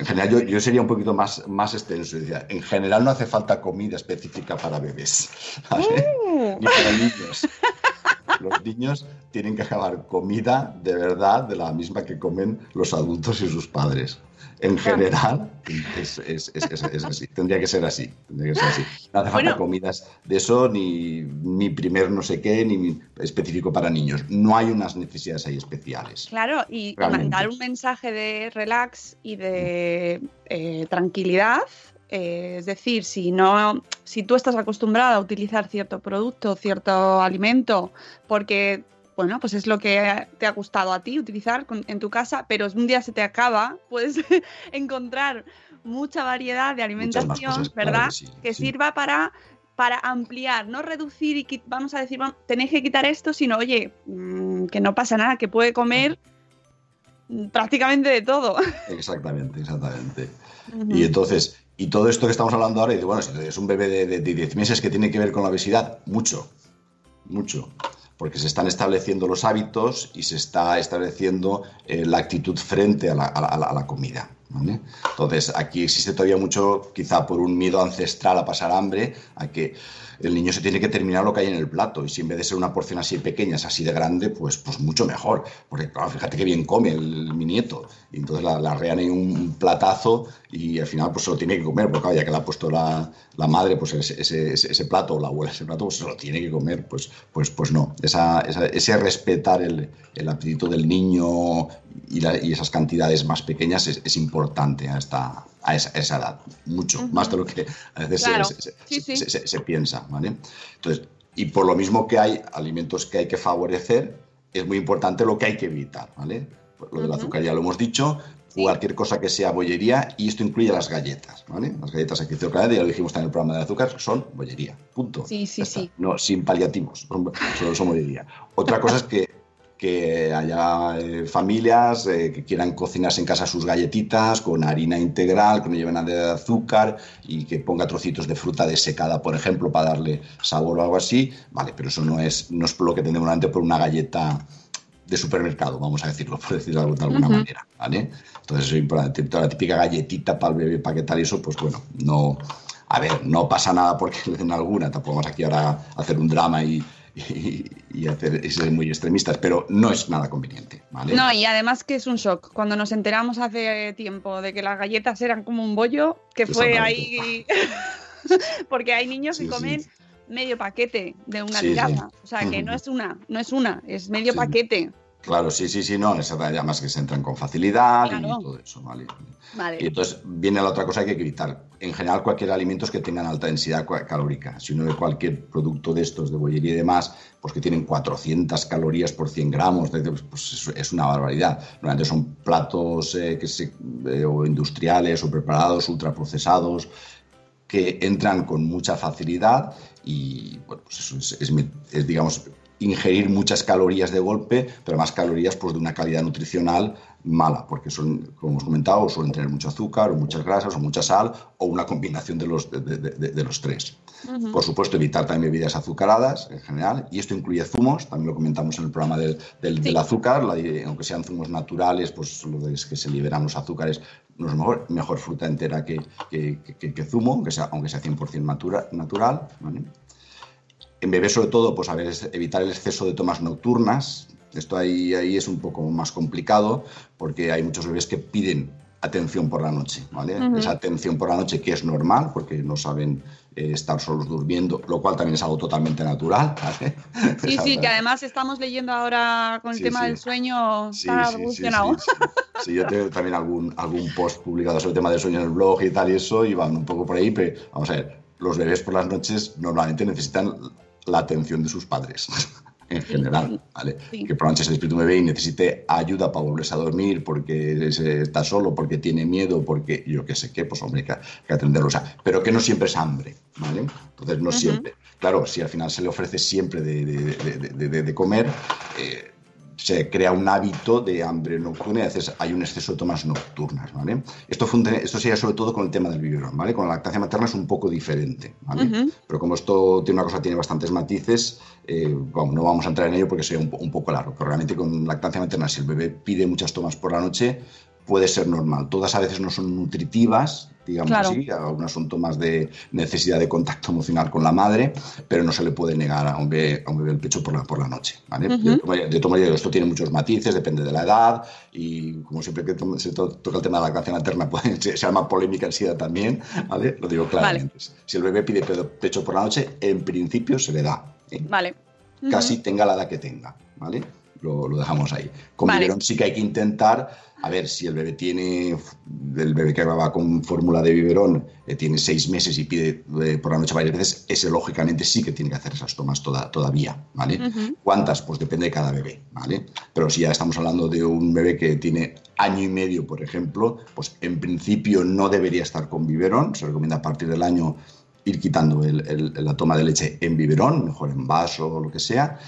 En general, yo, yo sería un poquito más, más extenso. Decía, en general no hace falta comida específica para bebés, [LAUGHS] ¿vale? ni para niños. Los niños tienen que acabar comida de verdad, de la misma que comen los adultos y sus padres. En general, es, es- es- es- es así. Tendría que ser así. tendría que ser así. No hace falta Bueno. comidas de eso, ni, ni primer no sé qué, ni específico para niños. No hay unas necesidades ahí especiales. Claro, y, y Realmente. mandar un mensaje de relax y de eh, tranquilidad. eh, es decir, si no, si tú estás acostumbrada a utilizar cierto producto, cierto alimento, porque bueno, pues es lo que te ha gustado a ti utilizar en tu casa, pero un día se te acaba, puedes [LAUGHS] encontrar mucha variedad de alimentación, cosas, ¿verdad? que sí, que sí. sirva para para ampliar, no reducir y vamos a decir, "Vam- tenéis que quitar esto, sino, oye, mm, que no pasa nada, que puede comer prácticamente de todo. [LAUGHS] Exactamente, exactamente. Y entonces, y todo esto que estamos hablando ahora, y bueno, si es un bebé de, de, de 10 meses que tiene que ver con la obesidad, mucho, mucho. Porque se están estableciendo los hábitos y se está estableciendo eh, la actitud frente a la, comida. ¿Vale? Entonces, aquí existe todavía mucho, quizá por un miedo ancestral a pasar hambre, a que el niño se tiene que terminar lo que hay en el plato. Y si en vez de ser una porción así pequeña, es así de grande, pues, pues mucho mejor. Porque, claro, fíjate qué bien come el, mi nieto. Y entonces la, la rean en un platazo y al final pues se lo tiene que comer. Porque, claro, ya que le ha puesto la, la madre pues ese, ese, ese- ese plato o la abuela ese plato, pues se lo tiene que comer. Pues, pues, pues no. Esa, esa- ese respetar el, el apetito del niño y, la- y esas cantidades más pequeñas es, es importante a, esta, a, esa, a esa edad. Mucho. Más de lo que a veces se- Claro. se, se- Sí, sí. se- se- piensa, ¿vale? Entonces, y por lo mismo que hay alimentos que hay que favorecer, es muy importante lo que hay que evitar, ¿vale? Lo del Ujú. azúcar ya lo hemos dicho, Sí. cualquier cosa que sea bollería, y esto incluye las galletas, ¿vale? Las galletas aquí ya lo dijimos también en el programa de azúcar, son bollería, punto. Sí, sí, sí. No, sin paliativos, solo son bollería. Otra cosa es que que haya eh, familias eh, que quieran cocinarse en casa sus galletitas con harina integral, que no lleven nada de azúcar y que ponga trocitos de fruta desecada, por ejemplo, para darle sabor o algo así. Vale, pero eso no es, no es lo que tenemos delante por una galleta de supermercado, vamos a decirlo, [LAUGHS] por decirlo de alguna Ujú. manera, ¿vale? Entonces, es importante. Toda la típica galletita para el bebé, para qué tal y eso, pues bueno, no... A ver, no pasa nada porque [LAUGHS] le den alguna, tampoco vamos aquí ahora a hacer un drama y, y, [LAUGHS] y hacer, y ser muy extremistas, pero no es nada conveniente, ¿vale? No, y además que es un shock. Cuando nos enteramos hace tiempo de que las galletas eran como un bollo, que fue ahí. [LAUGHS] Porque hay niños Sí, que sí. comen medio paquete de una Sí, tirada. O sea, que [LAUGHS] no es una, no es una, es medio paquete. Claro, sí, sí, sí, no, es además que se entran con facilidad Claro. y todo eso, ¿vale? Y Vale. entonces viene la otra cosa que hay que evitar. En general, cualquier alimentos que tengan alta densidad calórica. Si uno ve cualquier producto de estos, de bollería y demás, pues que tienen 400 calorías por 100 gramos, pues es, es una barbaridad. Normalmente son platos eh, que se, eh, o industriales o preparados, ultraprocesados, que entran con mucha facilidad y, bueno, pues eso es, es- es, digamos, ingerir muchas calorías de golpe, pero más calorías pues, de una calidad nutricional mala, porque son, como hemos comentado, suelen tener mucho azúcar o muchas grasas o mucha sal o una combinación de los, de, de- de- de los tres. Por supuesto, evitar también bebidas azucaradas en general, y esto incluye zumos, también lo comentamos en el programa del, del- Sí. del azúcar, la aunque sean zumos naturales, pues lo de es que se liberan los azúcares, no es mejor, mejor fruta entera que, que, que- que zumo, aunque sea, aunque sea 100% natura- natural. ¿vale? En bebés, sobre todo, pues a ver, evitar el exceso de tomas nocturnas. Esto ahí, ahí es un poco más complicado porque hay muchos bebés que piden atención por la noche. Esa atención por la noche que es normal porque no saben eh, estar solos durmiendo, lo cual también es algo totalmente natural, ¿vale? [LAUGHS] Sí, sí, que [LAUGHS] además estamos leyendo ahora con el Sí, tema sí. del sueño, Sí, está revolucionado. Sí, yo tengo también algún, algún post publicado sobre el tema del sueño en el blog y tal y eso, y van un poco por ahí, pero vamos a ver, los bebés por las noches normalmente necesitan la atención de sus padres, [LAUGHS] en general, ¿vale? Sí. Que por la noche se despierte un bebé y necesite ayuda para volverse a dormir porque se- está solo, porque tiene miedo, porque yo qué sé qué, pues hombre, que, que atenderlo, o sea, pero que no siempre es hambre, ¿vale? Entonces no siempre. Claro, si al final se le ofrece siempre de, de- de- de- de- de comer, eh, se crea un hábito de hambre nocturna y a veces hay un exceso de tomas nocturnas, ¿vale? Esto, esto sería sobre todo con el tema del biberón, ¿vale? Con la lactancia materna es un poco diferente, ¿vale? Pero como esto tiene una cosa, tiene bastantes matices, eh, bueno, no vamos a entrar en ello porque sería un poco largo, pero realmente con lactancia materna, si el bebé pide muchas tomas por la noche, puede ser normal. Todas a veces no son nutritivas, digamos Claro. así, algunas son tomas de necesidad de contacto emocional con la madre, pero no se le puede negar a un bebé, a un bebé el pecho por la, por la noche. De todas maneras- de todas maneras, esto tiene muchos matices, depende de la edad, y como siempre que to- se to- toca el tema de la lactancia materna, [LAUGHS] puede, se, se llama polémica en sí también, ¿vale? lo digo claramente. Si el bebé pide pe- pecho por la noche, en principio se le da. ¿eh? Vale. Casi tenga la edad que tenga, ¿vale? Lo, lo dejamos ahí. Con Vale. biberón sí que hay que intentar, a ver, si el bebé tiene, el bebé que va con fórmula de biberón eh, tiene seis meses y pide eh, por la noche varias veces, ese lógicamente sí que tiene que hacer esas tomas toda- todavía, ¿vale? ¿Cuántas? Pues depende de cada bebé, ¿vale? Pero si ya estamos hablando de un bebé que tiene año y medio, por ejemplo, pues en principio no debería estar con biberón, se recomienda a partir del año ir quitando el- el- la toma de leche en biberón, mejor en vaso o lo que sea,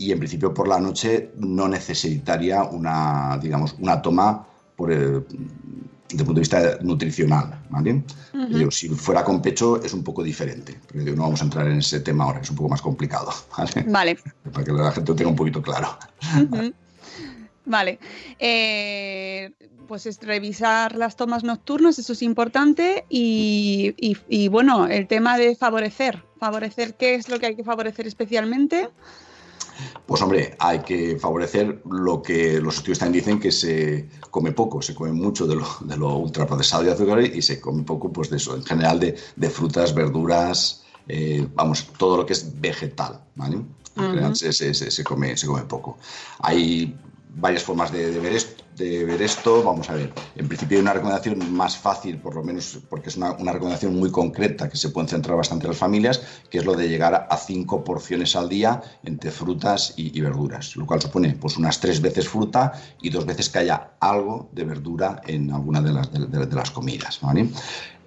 y en principio por la noche no necesitaría una, digamos, una toma por el, desde el punto de vista nutricional, ¿vale? Ujú. Digo, si fuera con pecho es un poco diferente, pero digo, no vamos a entrar en ese tema ahora, es un poco más complicado, [LAUGHS] ¿vale? Vale. Para que la gente lo tenga un poquito claro. Ujú. Vale. Eh, pues es revisar las tomas nocturnas, eso es importante. Y, y- y, bueno, el tema de favorecer. Favorecer, ¿qué es lo que hay que favorecer especialmente? Pues hombre, hay que favorecer lo que los estudios también dicen que se come poco, se come mucho de lo, de lo ultraprocesado y azúcar y se come poco pues de eso, en general de, de frutas, verduras, eh, vamos, todo lo que es vegetal, ¿vale? En general se, se- se- se come, se come poco. Hay varias formas de, ver esto. Vamos a ver, en principio hay una recomendación más fácil, por lo menos porque es una, recomendación muy concreta que se pueden centrar bastante las familias, que es lo de llegar a cinco porciones al día entre frutas y, verduras, lo cual supone pues unas tres veces fruta y dos veces que haya algo de verdura en alguna de las, de las comidas. ¿vale?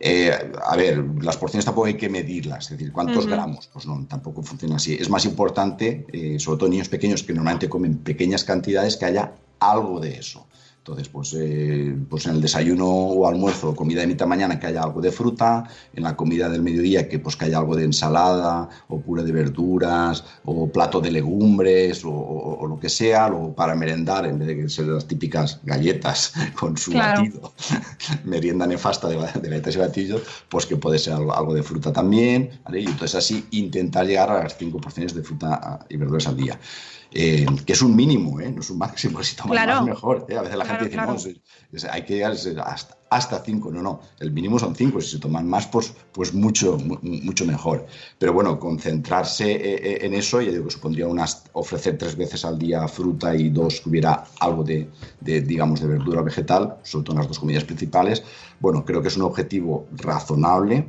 Eh, a ver, las porciones tampoco hay que medirlas, es decir, ¿cuántos gramos? Pues no, tampoco funciona así. Es más importante, eh, sobre todo niños pequeños que normalmente comen pequeñas cantidades, que haya algo de eso. Entonces, pues, eh, pues en el desayuno o almuerzo o comida de mitad mañana que haya algo de fruta, en la comida del mediodía que, pues, que haya algo de ensalada o puré de verduras o plato de legumbres o, o- o lo que sea, luego para merendar, en vez de que ser las típicas galletas [LAUGHS] con su Claro. batido, [LAUGHS] merienda nefasta de, de galletas y batidos, pues que puede ser algo, algo de fruta también, ¿vale? Y entonces así intentar llegar a las cinco porciones de fruta y verduras al día. Eh, que es un mínimo, ¿eh? no es un máximo, [LAUGHS] si tomas Claro. más mejor. ¿eh? A veces la Claro, gente dice, claro. no, hay que llegar hasta, hasta cinco, no, no, el mínimo son cinco, si se toman más, pues, pues mucho, mu- mucho mejor. Pero bueno, concentrarse eh, eh, en eso, ya digo que supondría unas, ofrecer tres veces al día fruta y dos que hubiera algo de, de, digamos, de verdura vegetal, sobre todo en las dos comidas principales. Bueno, creo que es un objetivo razonable,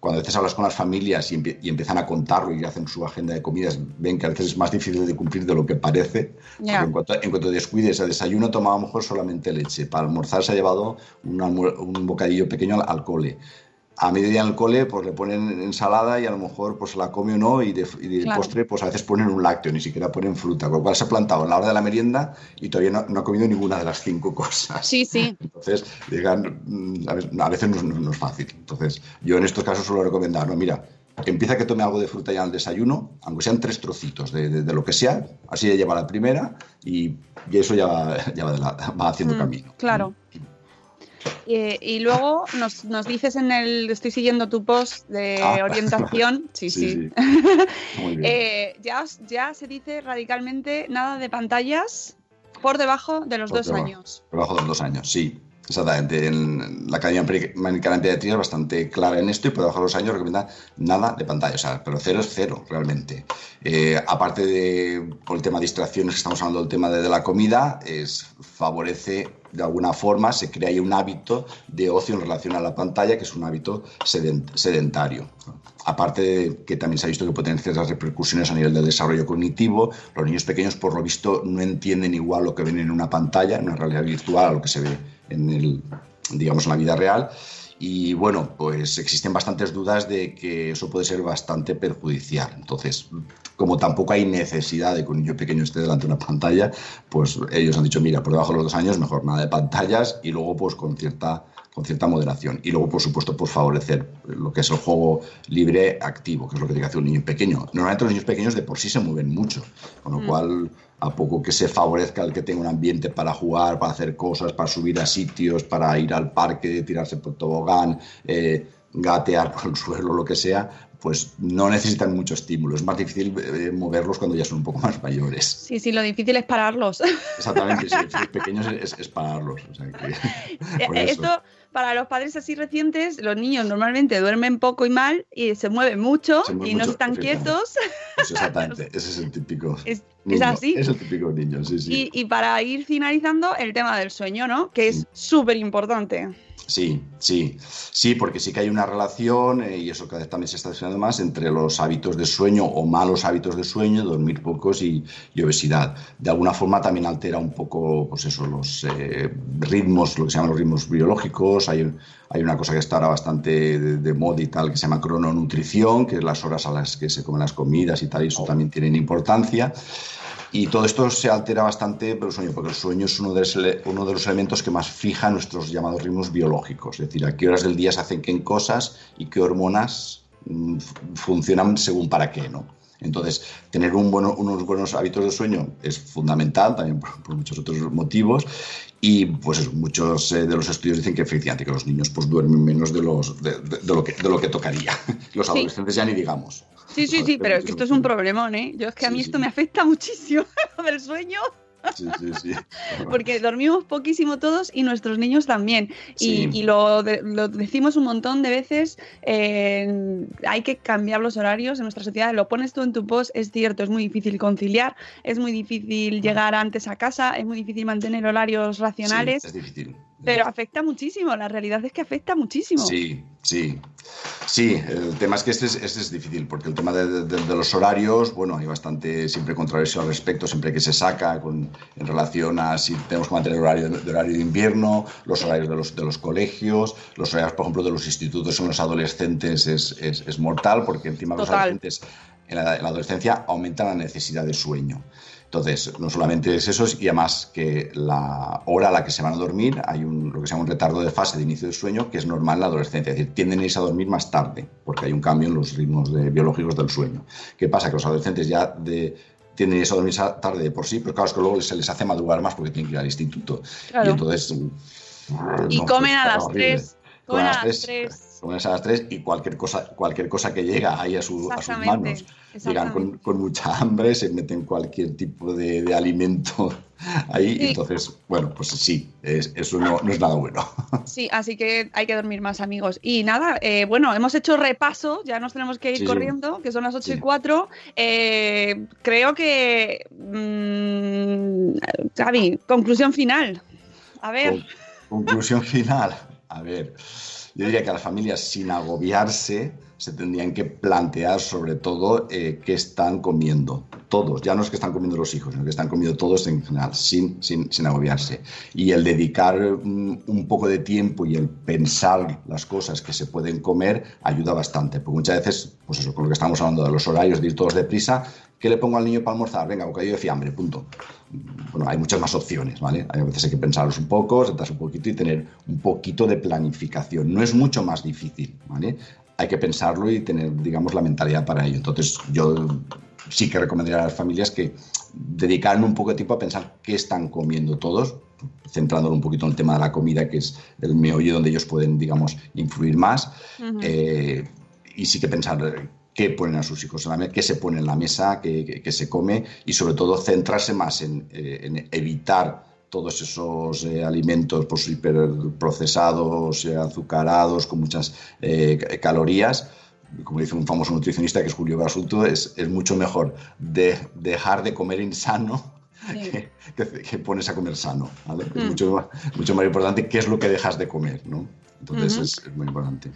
cuando a veces hablas con las familias y, empie- y empiezan a contarlo y hacen su agenda de comidas, ven que a veces es más difícil de cumplir de lo que parece. Porque en cuanto, en cuanto descuides, el desayuno tomaba a lo mejor solamente leche. Para almorzar se ha llevado un bocadillo pequeño al, al cole. A mediodía en el cole pues le ponen ensalada y a lo mejor pues la come o no y de, y de Claro. postre pues a veces ponen un lácteo, ni siquiera ponen fruta. Con lo cual se ha plantado en la hora de la merienda y todavía no, no ha comido ninguna de las cinco [LAUGHS] cosas. Sí, sí. Entonces, digan, mm, a veces, a veces no, no- no es fácil. Entonces, yo en estos casos suelo recomendar, no, mira, empieza que tome algo de fruta ya al desayuno, aunque sean tres trocitos de, de- de lo que sea, así ya lleva la primera y, y eso ya, va- ya va, de la- va haciendo Mm, camino. Claro. Eh, y luego nos, nos dices en el. Estoy siguiendo tu post de [LAUGHS] Ah. orientación. [LAUGHS] Sí, sí. Sí, [LAUGHS] Muy bien. Eh, ya, ya se dice radicalmente nada de pantallas por debajo de los Por dos debajo. años. Por debajo de los dos años, sí. Exactamente. En la Academia Americana de Pediatría es bastante clara en esto y por debajo de los años recomienda nada de pantalla. O sea, pero cero es cero, realmente. Eh, aparte de, por el tema de distracciones, que estamos hablando del tema de, de la comida, es, favorece de alguna forma, se crea ahí un hábito de ocio en relación a la pantalla, que es un hábito sedent- sedentario. Aparte de que también se ha visto que puede tener ciertas repercusiones a nivel del desarrollo cognitivo, los niños pequeños, por lo visto, no entienden igual lo que ven en una pantalla, en una realidad virtual, a lo que se ve en el, digamos, en la vida real. Y bueno, pues existen bastantes dudas de que eso puede ser bastante perjudicial. Entonces, como tampoco hay necesidad de que un niño pequeño esté delante de una pantalla, pues ellos han dicho, mira, por debajo de los dos años, mejor nada de pantallas y luego pues con cierta con cierta moderación. Y luego, por supuesto, pues favorecer lo que es el juego libre activo, que es lo que tiene que hacer un niño pequeño. Normalmente los niños pequeños de por sí se mueven mucho, con lo cual a poco que se favorezca el que tenga un ambiente para jugar, para hacer cosas, para subir a sitios, para ir al parque, tirarse por tobogán, eh, gatear [LAUGHS] por el suelo, lo que sea, pues no necesitan mucho estímulo. Es más difícil eh, moverlos cuando ya son un poco [LAUGHS] más mayores. Sí, sí, lo difícil es pararlos. Exactamente, sí, [LAUGHS] los pequeños es, es pararlos. o sea que, por eso. Esto, para los padres así recientes, los niños normalmente duermen poco y mal y se mueven mucho Se mueven y no están quietos. Pues [LAUGHS] exactamente, ese es el típico. Es- así. Es el típico niño, sí, sí. Y, y para ir finalizando, el tema del sueño, ¿no? Que es súper importante. Sí, sí, sí, porque sí que hay una relación, eh, y eso cada vez también se está estudiando más, entre los hábitos de sueño o malos hábitos de sueño, dormir pocos y, y obesidad. De alguna forma también altera un poco, pues eso, los eh, ritmos, lo que se llaman los ritmos biológicos. Hay, hay una cosa que está ahora bastante de, de moda y tal, que se llama crononutrición, que es las horas a las que se comen las comidas y tal, y eso también tiene importancia. Y todo esto se altera bastante por el sueño, porque el sueño es uno de, los uno de los elementos que más fija nuestros llamados ritmos biológicos, es decir, a qué horas del día se hacen qué cosas y qué hormonas mm, funcionan según para qué, ¿no? Entonces, tener unos buenos hábitos de sueño es fundamental, también por muchos otros motivos, y pues eso, muchos eh, de los estudios dicen que efectivamente que los niños pues duermen menos de, los, de, de- de lo, que, de lo que tocaría. [LAUGHS] Los Sí. adolescentes ya ni digamos. Sí, sí, sí, pero es que esto es un problemón, ¿eh? Yo es que a mí sí. esto me afecta [LAUGHS] muchísimo lo del sueño, Sí, sí, sí. [LAUGHS] porque dormimos poquísimo todos y nuestros niños también. Y, y lo, de- lo decimos un montón de veces, eh, hay que cambiar los horarios en nuestra sociedad. Lo pones tú en tu post, es cierto, es muy difícil conciliar, es muy difícil llegar antes a casa, es muy difícil mantener horarios racionales, es difícil. Pero afecta muchísimo, la realidad es que afecta muchísimo. Sí, sí. Sí, el tema es que este es, este es difícil, porque el tema de, de- de los horarios, bueno, hay bastante siempre controversia al respecto, siempre que se saca con, en relación a si tenemos que mantener horario de, horario de invierno, los horarios de los, de los colegios, los horarios, por ejemplo, de los institutos en los adolescentes es, es- es mortal, porque encima los Total. adolescentes en la, en la adolescencia aumenta la necesidad de sueño. Entonces, no solamente es eso, y además que la hora a la que se van a dormir, hay un, lo que se llama un retardo de fase de inicio del sueño, que es normal en la adolescencia, es decir, tienden a irse a dormir más tarde, porque hay un cambio en los ritmos de- biológicos del sueño. ¿Qué pasa? Que los adolescentes ya de, tienden a irse a dormir tarde de por sí, pero claro, es que luego se les hace madrugar más porque tienen que ir al instituto. Claro. Y entonces... Y no, comen pues, a las horrible. 3. Comen a las 3. Comen a las 3 y cualquier cosa, cualquier cosa que llega ahí a, su- a sus manos llegan con, mucha hambre, se meten cualquier tipo de, de alimento [LAUGHS] ahí. Sí. Y entonces, bueno, pues sí, es- eso no, no es nada bueno. [LAUGHS] Sí, así que hay que dormir más, amigos. Y nada, eh, bueno, hemos hecho repaso, ya nos tenemos que ir Sí, corriendo, que son las 8 y Sí. 4. Eh, creo que. mm, Xavi, conclusión final. A ver, Con- conclusión final. A ver, yo diría que a las familias sin agobiarse se tendrían que plantear sobre todo eh, qué están comiendo. Todos, ya no es que están comiendo los hijos, sino que están comiendo todos en general, sin, sin, sin agobiarse. Y el dedicar mm, un poco de tiempo y el pensar las cosas que se pueden comer ayuda bastante. Porque muchas veces, pues eso, con lo que estamos hablando de los horarios, de ir todos deprisa, ¿qué le pongo al niño para almorzar? Venga, bocadillo de fiambre, punto bueno, hay muchas más opciones, ¿vale? Hay veces hay que pensarlos un poco, sentarse un poquito y tener un poquito de planificación. No es mucho más difícil, ¿vale? Hay que pensarlo y tener, digamos, la mentalidad para ello. Entonces, yo sí que recomendaría a las familias que dedicaran un poco de tiempo a pensar qué están comiendo todos, centrándolo un poquito en el tema de la comida, que es el meollo donde ellos pueden, digamos, influir más. Eh, y sí que pensar qué ponen a sus hijos en la mesa, qué se pone en la mesa, qué, qué- qué se come y sobre todo centrarse más en, eh, en evitar todos esos eh, alimentos pues, hiperprocesados, eh, azucarados, con muchas eh, ca- calorías. Como dice un famoso nutricionista que es Julio Basulto, es, es mucho mejor de, dejar de comer insano Sí. que, que- que pones a comer sano. ¿vale? Es Mm. mucho, más- mucho más importante qué es lo que dejas de comer. ¿no? Entonces es, es muy importante.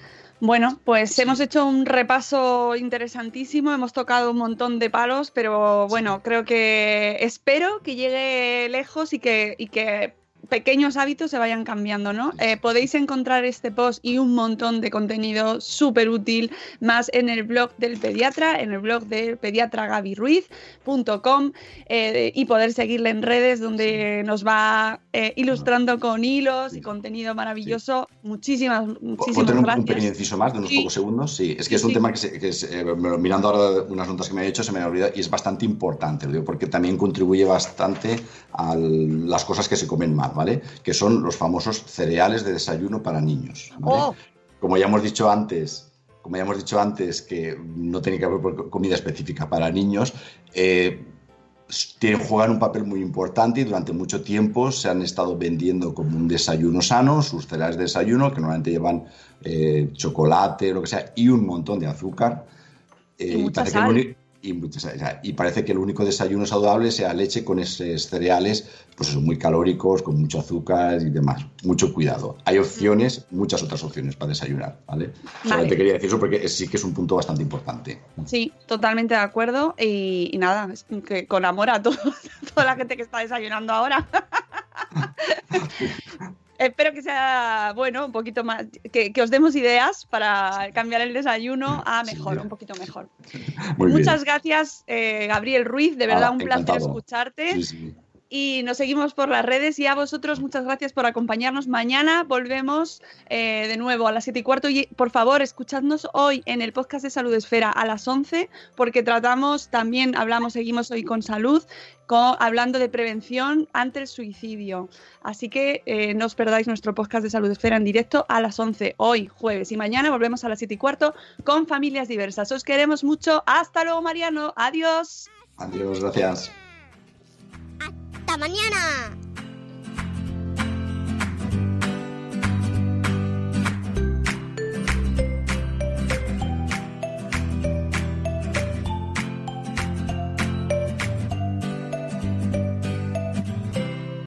Bueno, pues hemos hecho un repaso interesantísimo, hemos tocado un montón de palos, pero bueno, creo que espero que llegue lejos y que, y que pequeños hábitos se vayan cambiando, ¿no? Eh, podéis encontrar este post y un montón de contenido súper útil más en el blog del pediatra, en el blog de pediatragaviruiz.com eh, y poder seguirle en redes donde nos va eh, ilustrando con hilos y contenido maravilloso. Muchísimas, ¿Puedo muchísimas tener un, un gracias. pequeño inciso más de unos Sí. pocos segundos? Sí, es que Sí, es un tema que, se- que mirando ahora unas notas que me he hecho se me ha olvidado y es bastante importante, lo digo porque también contribuye bastante a las cosas que se comen mal, ¿vale? Que son los famosos cereales de desayuno para niños. ¿vale? Oh, Como ya hemos dicho antes, como ya hemos dicho antes que no tiene que haber comida específica para niños, eh, tienen- juegan un papel muy importante y durante mucho tiempo se han estado vendiendo como un desayuno sano, sus cereales de desayuno, que normalmente llevan eh, chocolate, lo que sea, y un montón de azúcar. Eh, Y mucha que sal. uni- y, parece que el único desayuno saludable sea leche con esos cereales, pues eso, muy calóricos, con mucho azúcar y demás. Mucho cuidado. Hay opciones, muchas otras opciones para desayunar, ¿vale? Solamente quería decir eso porque sí que es un punto bastante importante. Sí, totalmente de acuerdo. Y, y nada, es que con amor a todos, [LAUGHS] toda la gente que está desayunando ahora. [LAUGHS] Espero que sea, bueno, un poquito más, que, que os demos ideas para cambiar el desayuno a mejor, sí. un poquito mejor. Muy bien. Muchas gracias, eh, Gabriel Ruiz, de verdad Ah, un placer encantado. escucharte. Sí, sí. Y nos seguimos por las redes y a vosotros muchas gracias por acompañarnos. Mañana volvemos eh, de nuevo a las 7 y cuarto y por favor escuchadnos hoy en el podcast de Salud Esfera a las 11 porque tratamos, también hablamos, seguimos hoy con salud, hablando de prevención ante el suicidio. Así que eh, no os perdáis nuestro podcast de Salud Esfera en directo a las 11 hoy jueves y mañana volvemos a las 7 y cuarto con familias diversas. Os queremos mucho. Hasta luego Mariano. Adiós. Adiós, gracias. ¡Hasta mañana!